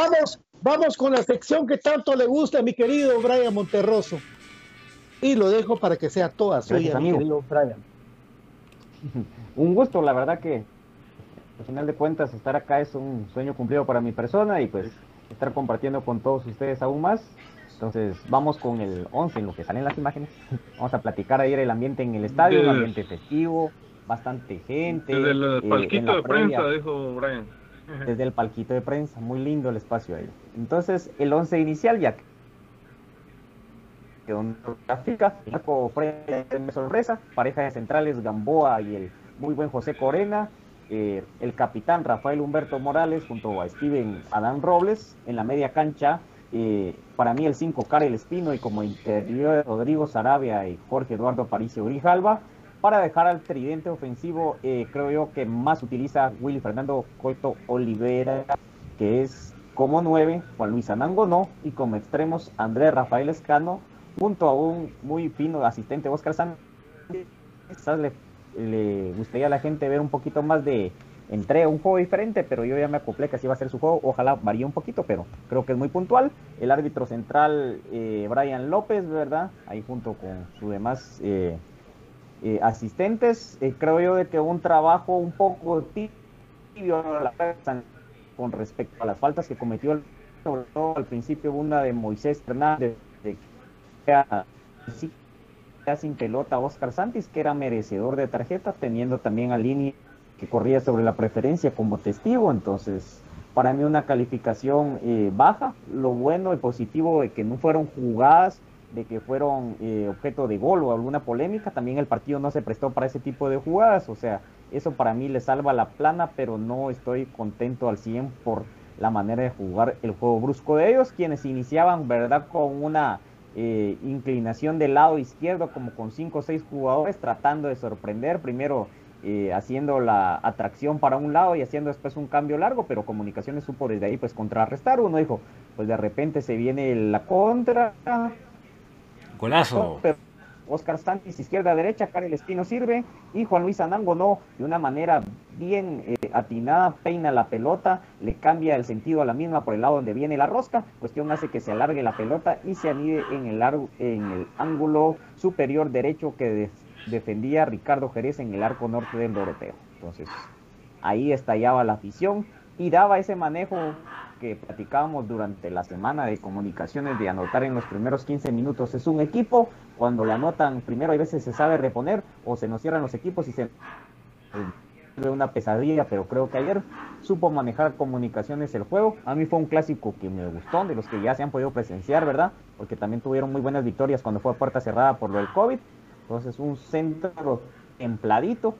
Vamos, vamos con la sección que tanto le gusta a mi querido Brian Monterroso. Y lo dejo para que sea toda suya, mi querido Brian. *laughs* Un gusto, la verdad que al final de cuentas estar acá es un sueño cumplido para mi persona y pues estar compartiendo con todos ustedes aún más. Entonces vamos con el 11 en lo que salen las imágenes. *laughs* Vamos a platicar ayer el ambiente en el estadio, un Yes. ambiente festivo, bastante gente. Desde el eh, palquito de previa. prensa, dijo Brian. Desde el palquito de prensa. Muy lindo el espacio ahí. Entonces, el 11 inicial ya quedó en gráfica. Marco. Pareja de centrales Gamboa y el muy buen José Corena. Eh, el capitán Rafael Humberto Morales junto a Steven Adán Robles en la media cancha. Eh, para mí el 5 Karel Espino y como interior Rodrigo Sarabia y Jorge Eduardo Aparicio Grijalva. Para dejar al tridente ofensivo, eh, creo yo que más utiliza Willy Fernando Coito Olivera, que es como 9, Juan Luis Anango no, y como extremos Andrés Rafael Escano, junto a un muy fino asistente Oscar Sánchez. Le, le gustaría a la gente ver un poquito más de entrega, un juego diferente, pero yo ya me acoplé que así va a ser su juego. Ojalá varíe un poquito, pero creo que es muy puntual. El árbitro central, eh, Brian López, ¿verdad? Ahí junto con sus demás eh, eh, asistentes. creo yo de que un trabajo un poco tibio con respecto a las faltas que cometió sobre todo al principio una de Moisés Fernández de sin pelota Oscar Santis que era merecedor de tarjeta teniendo también a línea que corría sobre la preferencia como testigo entonces para mí una calificación eh, baja lo bueno y positivo de que no fueron jugadas de que fueron eh, objeto de gol o alguna polémica, también el partido no se prestó para ese tipo de jugadas, o sea, eso para mí le salva la plana, pero no estoy contento al 100 por la manera de jugar el juego brusco de ellos, quienes iniciaban, ¿verdad?, con una eh, inclinación del lado izquierdo, como con 5 o 6 jugadores, tratando de sorprender, primero eh, haciendo la atracción para un lado y haciendo después un cambio largo, pero Comunicaciones supo desde ahí pues contrarrestar, uno dijo, pues de repente se viene la contra, Golazo. Oscar Santis, izquierda, derecha, Karel Espino sirve y Juan Luis Anango no, de una manera bien eh, atinada, peina la pelota, le cambia el sentido a la misma por el lado donde viene la rosca, cuestión hace que se alargue la pelota y se anide en el, en el ángulo superior derecho que defendía Ricardo Jerez en el arco norte del Doroteo. Entonces, ahí estallaba la afición y daba ese manejo que platicábamos durante la semana de comunicaciones de anotar en los primeros 15 minutos es un equipo, cuando lo anotan primero hay veces se sabe reponer o se nos cierran los equipos y se una pesadilla, pero creo que ayer supo manejar comunicaciones el juego. A mí fue un clásico que me gustó, de los que ya se han podido presenciar, ¿verdad? Porque también tuvieron muy buenas victorias cuando fue a puerta cerrada por lo del COVID. Entonces un centro templadito,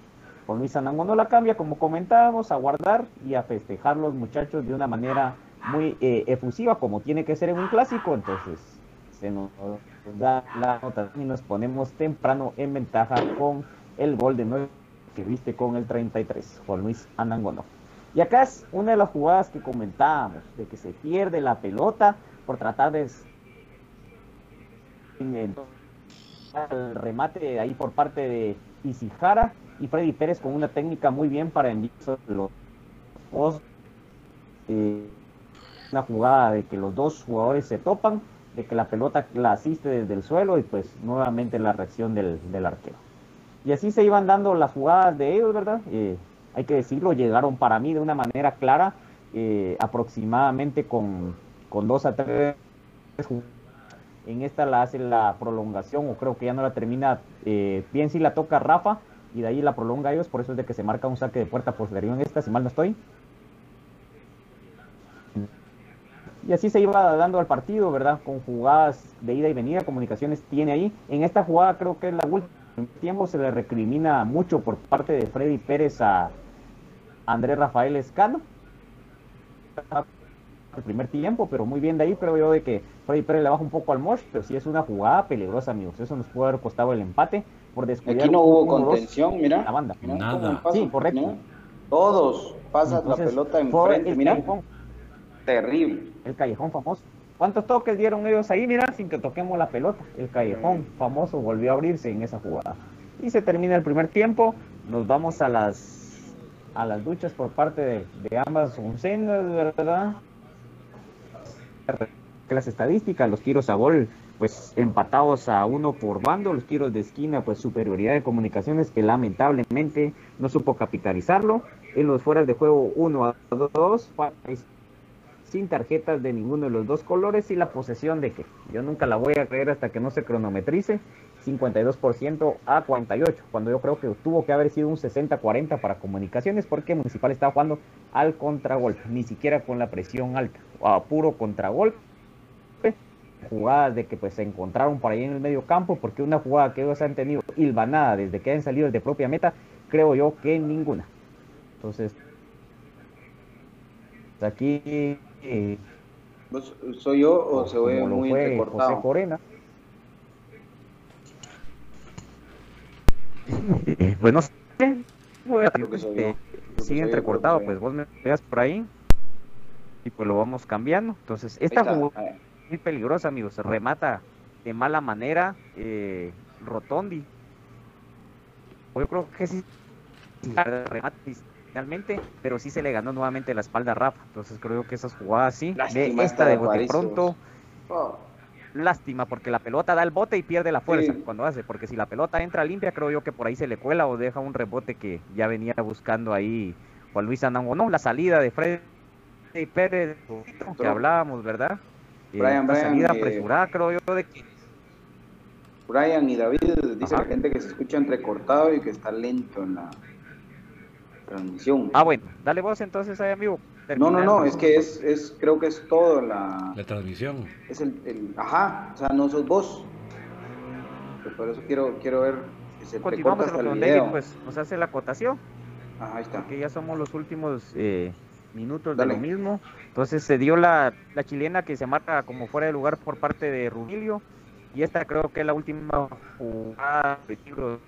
con Luis Anango no la cambia, como comentábamos, a guardar y a festejar los muchachos de una manera muy eh, efusiva como tiene que ser en un clásico, entonces se nos da la nota y nos ponemos temprano en ventaja con el gol de 9 que viste con el 33, Juan Luis Anangono. Y acá es una de las jugadas que comentábamos, de que se pierde la pelota por tratar de el remate ahí por parte de Isijara y Freddy Pérez con una técnica muy bien para enviar los eh, una jugada de que los dos jugadores se topan, de que la pelota la asiste desde el suelo y pues nuevamente la reacción del, arquero. Y así se iban dando las jugadas de ellos, ¿verdad? Eh, hay que decirlo, llegaron para mí de una manera clara, eh, aproximadamente con, con dos a tres en esta la hace la prolongación o creo que ya no la termina eh, bien si la toca Rafa y de ahí la prolonga ellos, por eso es de que se marca un saque de puerta posterior en esta, si mal no estoy. Y así se iba dando al partido, ¿verdad? Con jugadas de ida y venida, comunicaciones tiene ahí. En esta jugada creo que es la última. En tiempo se le recrimina mucho por parte de Freddy Pérez a Andrés Rafael Escano. El primer tiempo, pero muy bien de ahí, creo yo de que Freddy Pérez le baja un poco al Mosh, pero sí es una jugada peligrosa, amigos. Eso nos puede haber costado el empate por descuidar. Aquí no hubo contención, mira. La banda. Nada. Sí, correcto. Todos pasan la pelota enfrente, mira. Terrible. El callejón famoso. ¿Cuántos toques dieron ellos ahí? Mira, sin que toquemos la pelota. El callejón famoso volvió a abrirse en esa jugada. Y se termina el primer tiempo. Nos vamos a las a las duchas por parte de, ambas oncenas, ¿verdad? Las estadísticas, los tiros a gol, pues empatados a uno por bando, los tiros de esquina, pues superioridad de comunicaciones que lamentablemente no supo capitalizarlo. En los fueras de juego 1 a 2, sin tarjetas de ninguno de los dos colores y la posesión de que yo nunca la voy a creer hasta que no se cronometrice 52% a 48 cuando yo creo que tuvo que haber sido un 60-40 para comunicaciones porque Municipal estaba jugando al contragolpe, ni siquiera con la presión alta, a puro contragolpe. Jugadas de que pues se encontraron por ahí en el medio campo, porque una jugada que ellos han tenido hilvanada desde que han salido de propia meta, creo yo que ninguna. Entonces, aquí eh, ¿Vos- ¿Soy yo o se ve muy fue entrecortado? José Corena. Eh, pues no sé. Creo que soy yo. Creo que sigue soy entrecortado, pues vos me veas por ahí y pues lo vamos cambiando. Entonces, esta jugada es muy peligrosa, amigos. Se remata de mala manera eh, Rotondi. Yo creo que sí, sí, remata finalmente, pero sí se le ganó nuevamente la espalda a Rafa. Entonces, creo que esas jugadas sí. Lástima esta esta de de bote pronto. Oh, Lástima, porque la pelota da el bote y pierde la fuerza Sí. cuando hace. Porque si la pelota entra limpia, creo yo que por ahí se le cuela o deja un rebote que ya venía buscando ahí Juan Luis Anango. No, la salida de Freddy Pérez, que hablábamos, ¿verdad? Eh, Brian, una Brian, salida eh, apresurada, creo yo, de que Brian y David dice Ajá. la gente que se escucha entrecortado y que está lento en la transmisión. Ah, bueno, dale vos entonces ahí, amigo. no, no, no, es que es, es creo que es todo la, La transmisión. es el, el- ajá, o sea, no sos vos. Pues por eso quiero, quiero ver que se Continuamos en hasta lo que el Don David, video. pues, nos hace la acotación. Ajá, ahí está. que ya somos los últimos eh, minutos Dale. de lo mismo. Entonces se dio la, la chilena que se marca como fuera de lugar por parte de Rubilio. Y esta creo que es la última jugada de tiro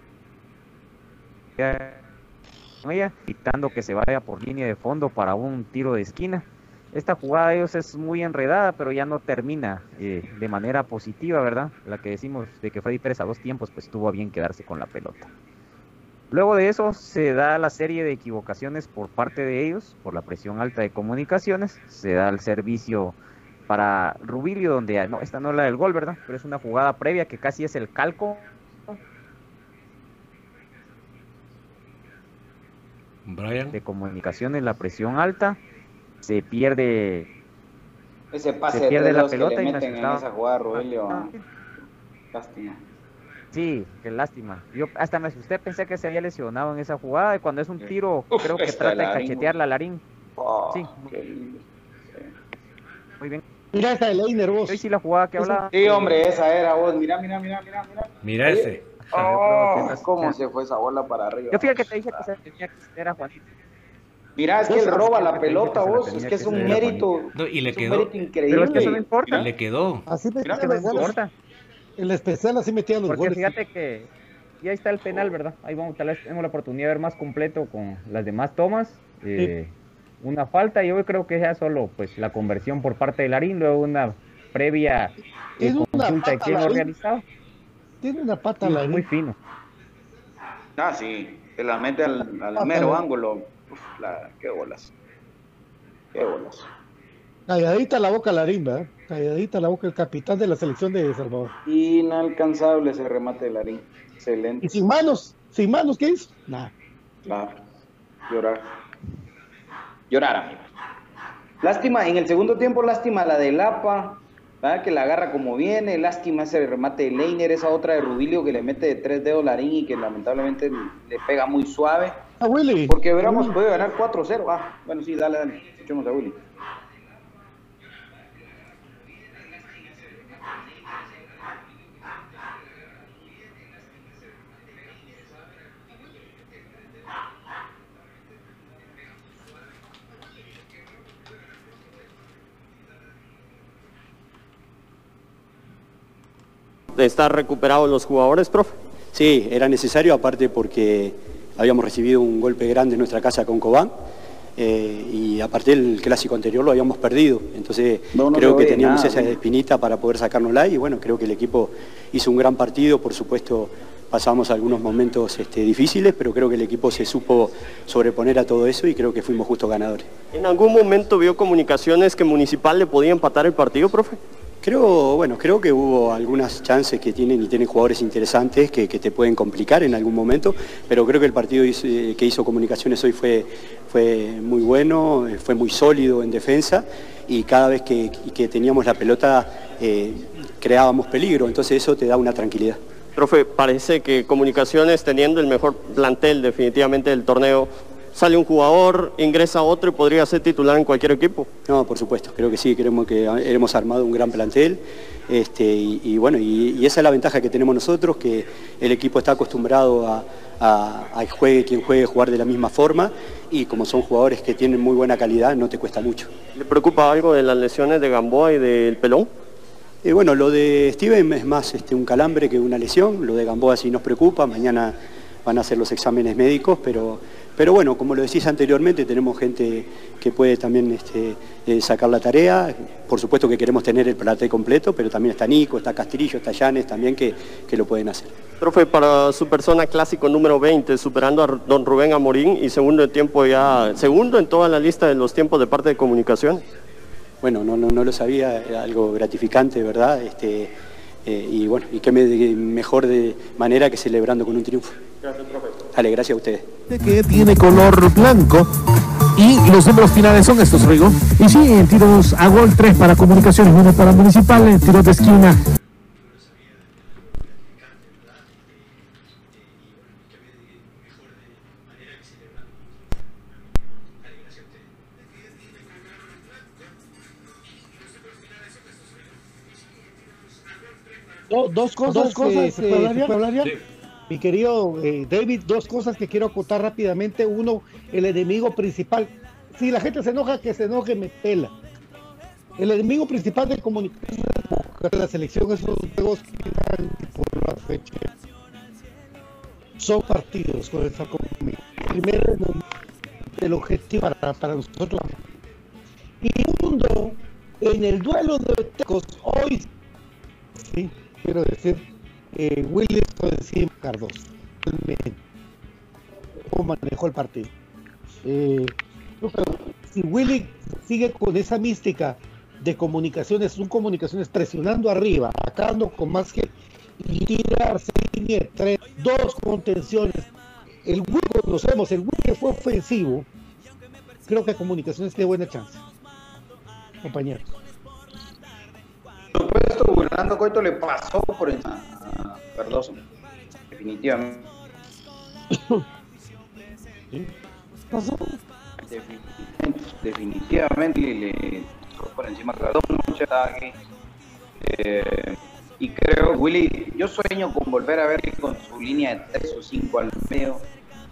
con ella, evitando que se vaya por línea de fondo para un tiro de esquina. Esta jugada de ellos es muy enredada, pero ya no termina eh, de manera positiva, ¿verdad? La que decimos de que Freddy Pérez a dos tiempos, pues tuvo bien quedarse con la pelota. Luego de eso se da la serie de equivocaciones por parte de ellos, por la presión alta de comunicaciones, se da el servicio para Rubilio, donde, ah, no, esta no es la del gol, ¿verdad? Pero es una jugada previa que casi es el calco Brian. de comunicaciones, la presión alta, se pierde, Ese pase se de pierde la que pelota y en esa jugada, ah, Lástima. sí, qué lástima. Yo hasta me asusté, pensé que se había lesionado en esa jugada y cuando es un tiro, Uf, creo que trata de Larín, cachetearla a Larín. Oh, Sí. Muy bien. Mira esta de Leiner vos. Hoy sí la jugada que hablaba. Sí, hombre, esa era vos. Mira, mira, mira, mira, mira. Mira ese. Oh, cómo se fue esa bola para arriba. Yo fíjate que te dije que se tenía que hacer a Juanito. Mira, es que él roba la pelota, vos. Es que es un mérito. No, y le es un quedó. mérito increíble. Pero es que eso no importa. Le quedó. Así metía Que los no goles. importa. En la especial así metía los Porque goles. fíjate que ya está el penal, ¿verdad? Ahí vamos, tal vez tenemos la oportunidad de ver más completo con las demás tomas. Eh, Una falta y yo creo que ya solo pues la conversión por parte de Larín, luego una previa eh, consulta de quién lo realizaba. Tiene una pata Muy, fino. Ah, sí. Se la mete al, al Ah, mero ángulo. Uf, la- qué bolas. Qué bolas. Calladita la boca Larín, ¿verdad? Calladita la boca el capitán de la selección de El Salvador. Inalcanzable ese remate de Larín. Excelente. Y sin manos, sin manos, ¿qué hizo? Nada. Claro. Llorar. Llorar, amigo. Lástima, en el segundo tiempo, lástima la de Lapa, ¿verdad? que la agarra como viene. Lástima ese remate de Leiner, esa otra de Rubilio que le mete de tres dedos Larín y que lamentablemente le pega muy suave. Ah, Willy. Porque hubiéramos podido ganar 4-0. Ah, bueno, sí, dale, dale. Escuchemos a Willy. Estar recuperados los jugadores, profe. Sí, era necesario, aparte porque habíamos recibido un golpe grande en nuestra casa con Cobán eh, y aparte el clásico anterior lo habíamos perdido. Entonces No, no creo que teníamos nada, esa güey. espinita para poder sacárnosla y bueno, creo que el equipo hizo un gran partido, por supuesto pasamos algunos momentos este, difíciles, pero creo que el equipo se supo sobreponer a todo eso y creo que fuimos justos ganadores. ¿En algún momento vio comunicaciones que Municipal le podía empatar el partido, profe? Creo, bueno, creo que hubo algunas chances que tienen y tienen jugadores interesantes que, te pueden complicar en algún momento, pero creo que el partido eh, que hizo Comunicaciones hoy fue, fue muy bueno, eh, fue muy sólido en defensa y cada vez que, que teníamos la pelota eh, creábamos peligro, entonces eso te da una tranquilidad. Profe, parece que Comunicaciones, teniendo el mejor plantel definitivamente del torneo, sale un jugador, ingresa otro y podría ser titular en cualquier equipo. No, por supuesto, creo que sí, creemos que hemos armado un gran plantel. Este, y, bueno, y, esa es la ventaja que tenemos nosotros, que el equipo está acostumbrado a, a, juegue quien juegue, jugar de la misma forma y como son jugadores que tienen muy buena calidad, no te cuesta mucho. ¿Le preocupa algo de las lesiones de Gamboa y del Pelón? Y eh, bueno, lo de Steven es más este, un calambre que una lesión, lo de Gamboa sí nos preocupa, mañana van a hacer los exámenes médicos, pero, pero bueno, como lo decís anteriormente, tenemos gente que puede también este, eh, sacar la tarea, por supuesto que queremos tener el plantel completo, pero también está Nico, está Castillo, está Llanes también que, que lo pueden hacer. Profe, para su persona clásico número 20, superando a don Rubén Amorín y segundo en tiempo ya, segundo en toda la lista de los tiempos de parte de comunicación. Bueno, no, no, no lo sabía, algo gratificante, ¿verdad? Este, eh, y bueno, y qué mejor de manera que celebrando con un triunfo. Gracias, profe. Dale, gracias a ustedes. Que tiene color blanco y los números finales son estos, Rigo. Y sí, en tiros a gol, tres para comunicaciones, uno para municipal, en tiros de esquina. dos cosas, dos cosas ¿se puede Mi querido eh, David, dos cosas que quiero acotar rápidamente. Uno, el enemigo principal. Si la gente se enoja, que se enoje, me pela. El enemigo principal de comunicación de la selección, esos juegos que dan por la fecha, son partidos con. Primero, el objetivo para, para nosotros. Y segundo, en el duelo de tecos, hoy, sí, quiero decir, eh, Willy encima Cardoso. ¿Cómo manejó el partido? Eh, si Willy sigue con esa mística de comunicaciones, un comunicaciones presionando arriba, atacando con más que y tirarse tres, dos contenciones. El Willy, conocemos, el Willy fue ofensivo. Creo que comunicaciones tiene buena chance. Compañeros supuesto, Fernando Coito le pasó por encima. Definitivamente. ¿Pasó? Definitivamente, le por encima Cardoso, mucho ataque. Eh, y creo, Willy, yo sueño con volver a ver con su línea de 3 o 5 al medio,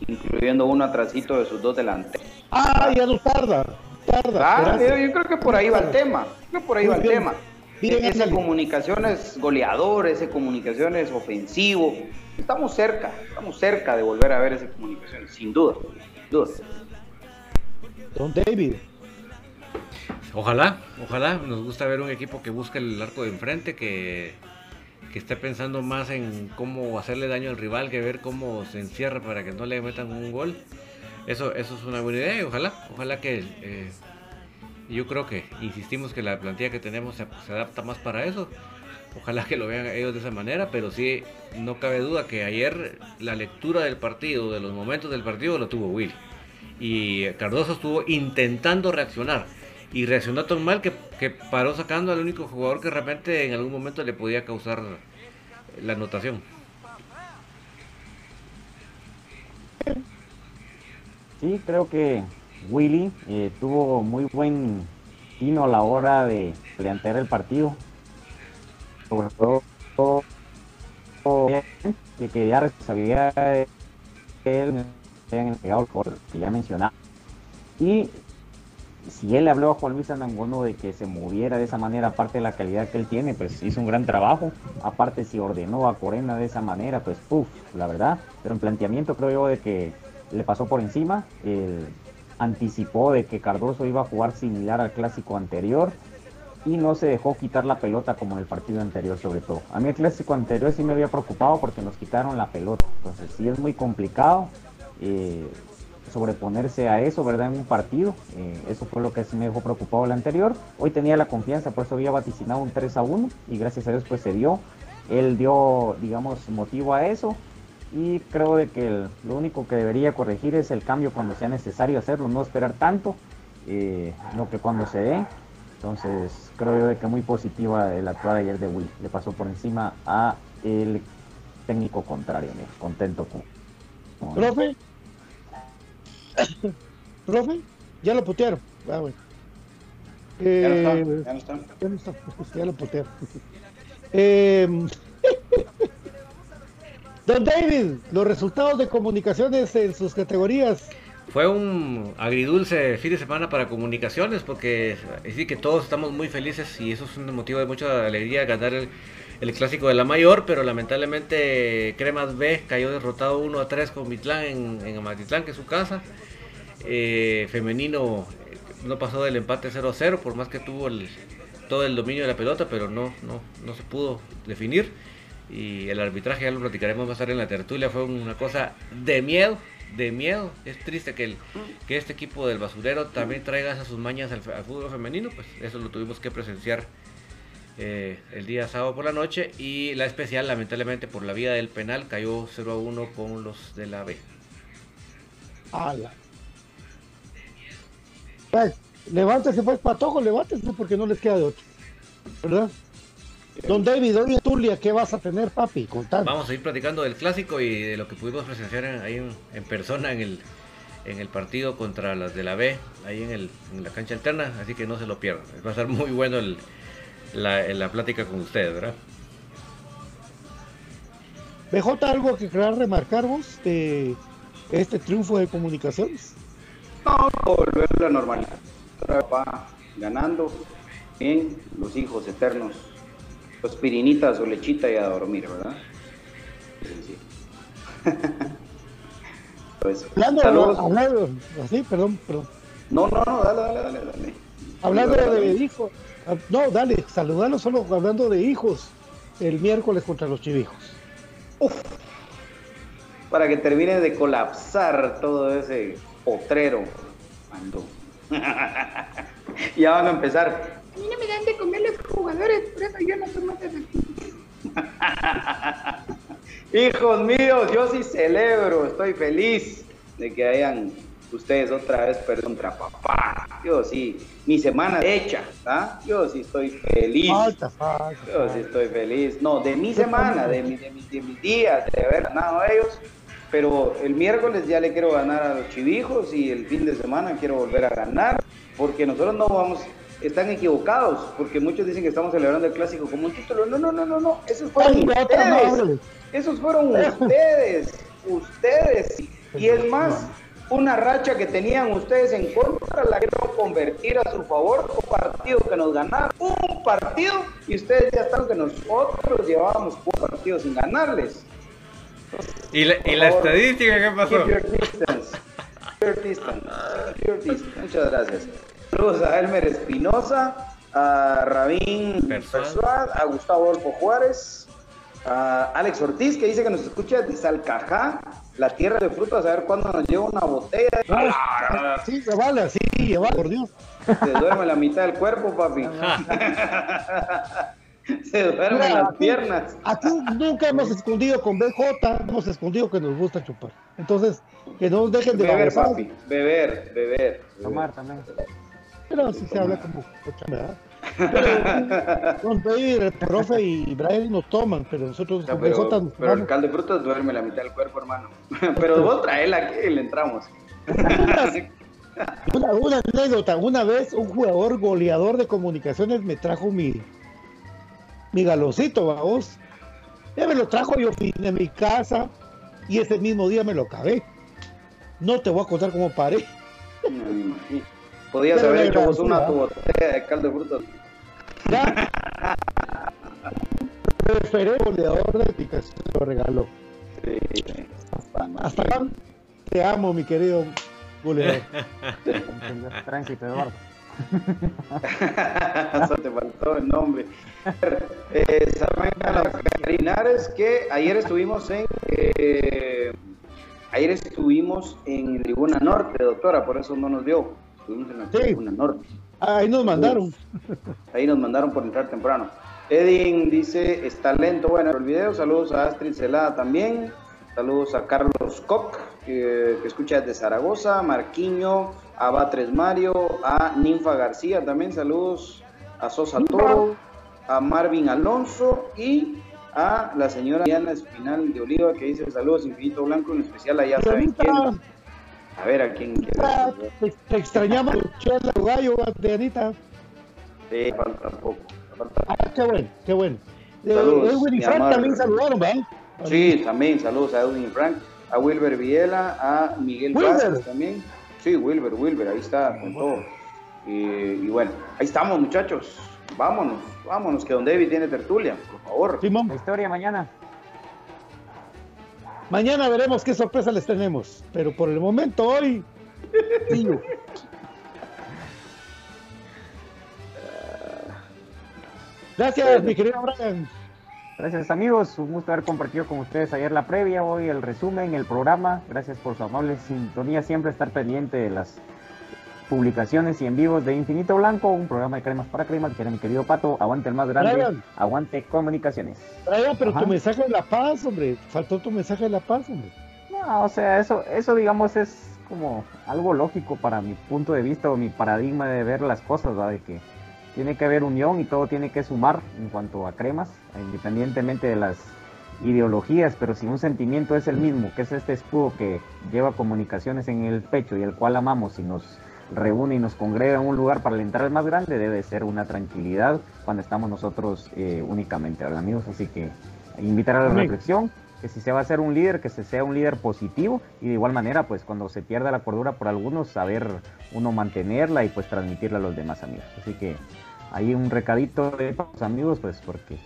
incluyendo uno atrásito de sus dos delanteros. Ah, ya no tarda. Tarda. Ah, yo, creo que por ahí va el tema. Creo que por ahí va el tema esa comunicación es goleador, esa comunicación es ofensivo. Estamos cerca, estamos cerca de volver a ver esa comunicación, sin duda. Don David. Ojalá, ojalá. Nos gusta ver un equipo que busque el arco de enfrente, que, que esté pensando más en cómo hacerle daño al rival que ver cómo se encierra para que no le metan un gol. Eso, eso es una buena idea y ojalá, ojalá que eh, yo creo que, insistimos que la plantilla que tenemos se, adapta más para eso. Ojalá que lo vean ellos de esa manera, pero sí, no cabe duda que ayer la lectura del partido, de los momentos del partido, lo tuvo Will. Y Cardoso estuvo intentando reaccionar. Y reaccionó tan mal que, que paró sacando al único jugador que de repente en algún momento le podía causar la anotación. Sí, creo que Willy eh, tuvo muy buen tino a la hora de plantear el partido. Sobre todo que ya responsabilidad él hayan entregado por que ya mencionaba. Y si él habló a Juan Luis Anangono de que se moviera de esa manera, aparte de la calidad que él tiene, pues hizo un gran trabajo. Aparte, si ordenó a Corena de esa manera, pues puff, la verdad. Pero en planteamiento creo yo de que le pasó por encima. El, anticipó de que Cardoso iba a jugar similar al clásico anterior y no se dejó quitar la pelota como en el partido anterior sobre todo. A mí el clásico anterior sí me había preocupado porque nos quitaron la pelota, entonces sí es muy complicado eh, sobreponerse a eso, ¿verdad? En un partido, eh, eso fue lo que sí me dejó preocupado el anterior. Hoy tenía la confianza, por eso había vaticinado un 3 a 1 y gracias a Dios pues se dio. Él dio, digamos, motivo a eso y creo de que lo único que debería corregir es el cambio cuando sea necesario hacerlo, no esperar tanto, eh, lo que cuando se dé. Entonces creo yo de que muy positiva el actuar ayer de Will, le pasó por encima a el técnico contrario, contento con... ¿Profe? *coughs* ¿Profe? Ya lo putearon. Ah, bueno. Ya no está, Eh, ya no está. ya no está, ya lo putearon. *laughs* Eh, Don David, los resultados de comunicaciones en sus categorías. Fue un agridulce fin de semana para comunicaciones porque sí que todos estamos muy felices y eso es un motivo de mucha alegría ganar el, el clásico de la mayor, pero lamentablemente Cremas B cayó derrotado 1 a 3 con Mitlán en, en Amatitlán, que es su casa. Eh, femenino eh, no pasó del empate 0 a 0, por más que tuvo todo el dominio de la pelota, pero no, no, no se pudo definir. Y el arbitraje, ya lo platicaremos más tarde en la tertulia, fue una cosa de miedo, de miedo. Es triste que, el, que este equipo del basurero también traiga esas sus mañas al, fútbol femenino, pues eso lo tuvimos que presenciar eh, el día sábado por la noche. Y la especial, lamentablemente, por la vía del penal, cayó 0 a 1 con los de la B. Ala. Pues, levántese pues, patojo, levántese porque no les queda de otro. ¿Verdad? Don David, hoy en Tulia, ¿qué vas a tener, papi? Contad. Vamos a ir platicando del clásico y de lo que pudimos presenciar en- ahí en, en persona en el, en el partido contra las de la B, ahí en, el, en la cancha alterna, así que no se lo pierdan. Va a ser muy bueno el- la, la plática con ustedes, ¿verdad? BJ, ¿algo que querrás remarcar vos de este triunfo de comunicaciones? No, volver a la normalidad. Va ganando. Bien, los hijos eternos. Los pirinitas o lechita y a dormir, ¿verdad? Sí, sí. *laughs* pues, Hablando, saludos. hablando, así, perdón, perdón. No, no, no, dale, dale, dale, dale. Hablando de hijos, ah, no, dale, saludarlo solo hablando de hijos el miércoles contra los chivijos. Para que termine de colapsar todo ese potrero. Ando. *laughs* ya van a empezar. A mí no me dan de comer los jugadores, por eso yo no tomo de *laughs* Hijos míos, yo sí celebro, estoy feliz de que hayan ustedes otra vez perdido contra papá. Yo sí, mi semana hecha, ¿ah? Yo sí estoy feliz. Falta, falta. Yo sí estoy feliz. No, de mi semana, de, mi, de, mi- de mis días, de haber ganado a ellos. Pero el miércoles ya le quiero ganar a los chivijos y el fin de semana quiero volver a ganar. Porque nosotros no vamos, están equivocados. Porque muchos dicen que estamos celebrando el clásico como un título. No, no, no, no, no. Esos fueron Ay, ustedes. Esos fueron ustedes. Ustedes. Y es más, una racha que tenían ustedes en contra la quiero convertir a su favor. Un partido que nos ganaron. Un partido. Y ustedes ya están que nosotros llevábamos un partido sin ganarles. ¿Y la, y la Por favor, estadística qué pasó? Keep your distance. Keep your distance. Keep your distance. Muchas gracias. Saludos a Elmer Espinosa, a Rabín Persuad, a Gustavo Adolfo Juárez, a Alex Ortiz, que dice que nos escucha de Salcajá, la tierra de frutas, a ver cuándo nos lleva una botella. Ah, sí, se vale, así, vale, por Dios. Se duerme la mitad del cuerpo, papi. Se *laughs* duermen Mira, las aquí- piernas. Aquí nunca hemos escondido con BJ, hemos escondido que nos gusta chupar. Entonces, que no nos dejen de Beber, babosar. papi. Beber, beber. Tomar también. Pero así se habla como ¿verdad? Pero, el profe y Brian no toman, pero nosotros pero, nos el caldo de frutas duerme la mitad del cuerpo, hermano. *laughs* Pero vos traela aquí y le entramos. Una, una anécdota, una vez un jugador goleador de comunicaciones me trajo mi, mi galocito, vamos. Ya me lo trajo yo de mi casa y ese mismo día me lo acabé. No te voy a contar cómo paré. No me imagino. Podías Pero haber hecho vos una tu botella de caldo de frutas. Preferé goleador de se lo regaló. Hasta acá te amo, mi querido goleador. *laughs* Tránsito, Eduardo. *laughs* Solo te faltó el nombre. Eh, saben Carinares que ayer estuvimos en eh, ayer estuvimos en Tribuna Norte, doctora, por eso no nos vio. Estuvimos en la Tribuna Norte. Ahí nos mandaron. Ahí nos mandaron por entrar temprano. Edin dice, está lento, bueno, el video. Saludos a Astrid Celada también. Saludos a Carlos Koch, que, que escucha desde Zaragoza. Marquiño, a Batres Mario, a Ninfa García también. Saludos a Sosa Toro, a Marvin Alonso y a la señora Diana Espinal de Oliva, que dice saludos infinito blanco, en especial a ya saben quién. A ver a quién quiere. Ah, te, te extrañamos, Chela Gallo, Dianita. Sí, falta poco. Falta... Ah, qué bueno, qué bueno. Eh, Saludos, Edwin y mi Frank también saludaron, ¿verdad? Sí, también saludos a Edwin y Frank, a Wilber Viela, a Miguel Wilber. Vázquez también. Sí, Wilber, Wilber, ahí está con todo. Y, y bueno, ahí estamos muchachos. Vámonos, vámonos, que Don David tiene tertulia, por favor. Simón. La historia mañana. Mañana veremos qué sorpresa les tenemos. Pero por el momento, hoy. *laughs* Gracias, mi querido Brian. Gracias amigos, un gusto haber compartido con ustedes ayer la previa, hoy el resumen, el programa. Gracias por su amable sintonía, siempre estar pendiente de las publicaciones y en vivos de Infinito Blanco, un programa de cremas para cremas, que era mi querido Pato, aguante el más grande, Brian. aguante comunicaciones. Brian, pero Ajá. tu mensaje de la paz, hombre. Faltó tu mensaje de la paz, hombre. No, o sea, eso, eso digamos es como algo lógico para mi punto de vista o mi paradigma de ver las cosas, ¿va? de que tiene que haber unión y todo tiene que sumar en cuanto a cremas, independientemente de las ideologías, pero si un sentimiento es el mismo, que es este escudo que lleva comunicaciones en el pecho y el cual amamos y nos reúne y nos congrega en un lugar para alentar al más grande, debe ser una tranquilidad cuando estamos nosotros eh, únicamente, ¿verdad, amigos? Así que invitar a la reflexión, que si se va a ser un líder, que se sea un líder positivo y de igual manera, pues cuando se pierda la cordura por algunos, saber uno mantenerla y pues transmitirla a los demás amigos. Así que ahí un recadito de los amigos, pues porque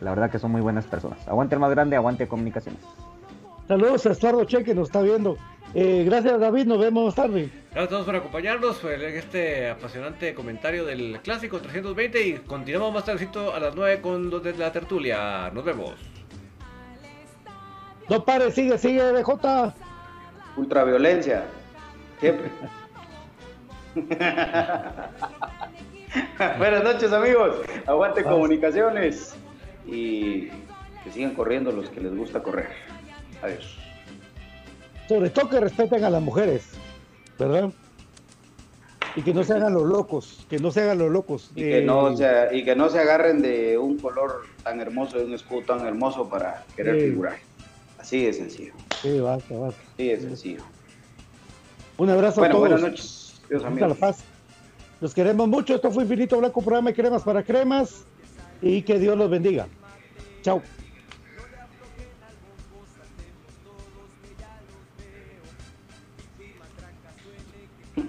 la verdad que son muy buenas personas. Aguante el más grande, aguante comunicaciones. Saludos a Estuardo Che que nos está viendo. Eh, gracias, David. Nos vemos más tarde. Gracias a todos por acompañarnos en este apasionante comentario del clásico 320 y continuamos más tardecito a las 9 con los de la tertulia. Nos vemos. No pares, sigue, sigue, BJ. Ultraviolencia, siempre. *laughs* *laughs* Buenas noches amigos, aguante comunicaciones y que sigan corriendo los que les gusta correr. Adiós. Sobre todo que respeten a las mujeres, ¿verdad? Y que no se hagan los locos, que no se hagan los locos. Y que, Eh, no se, y que no se agarren de un color tan hermoso, de un escudo tan hermoso para querer figurar. Así de sencillo, Sí, basta, basta. así de sencillo. Un abrazo Bueno, a todos. buenas noches. Dios Hasta amigos. la paz. Los queremos mucho. Esto fue Infinito Blanco, programa de cremas para cremas. Y que Dios los bendiga. Chao.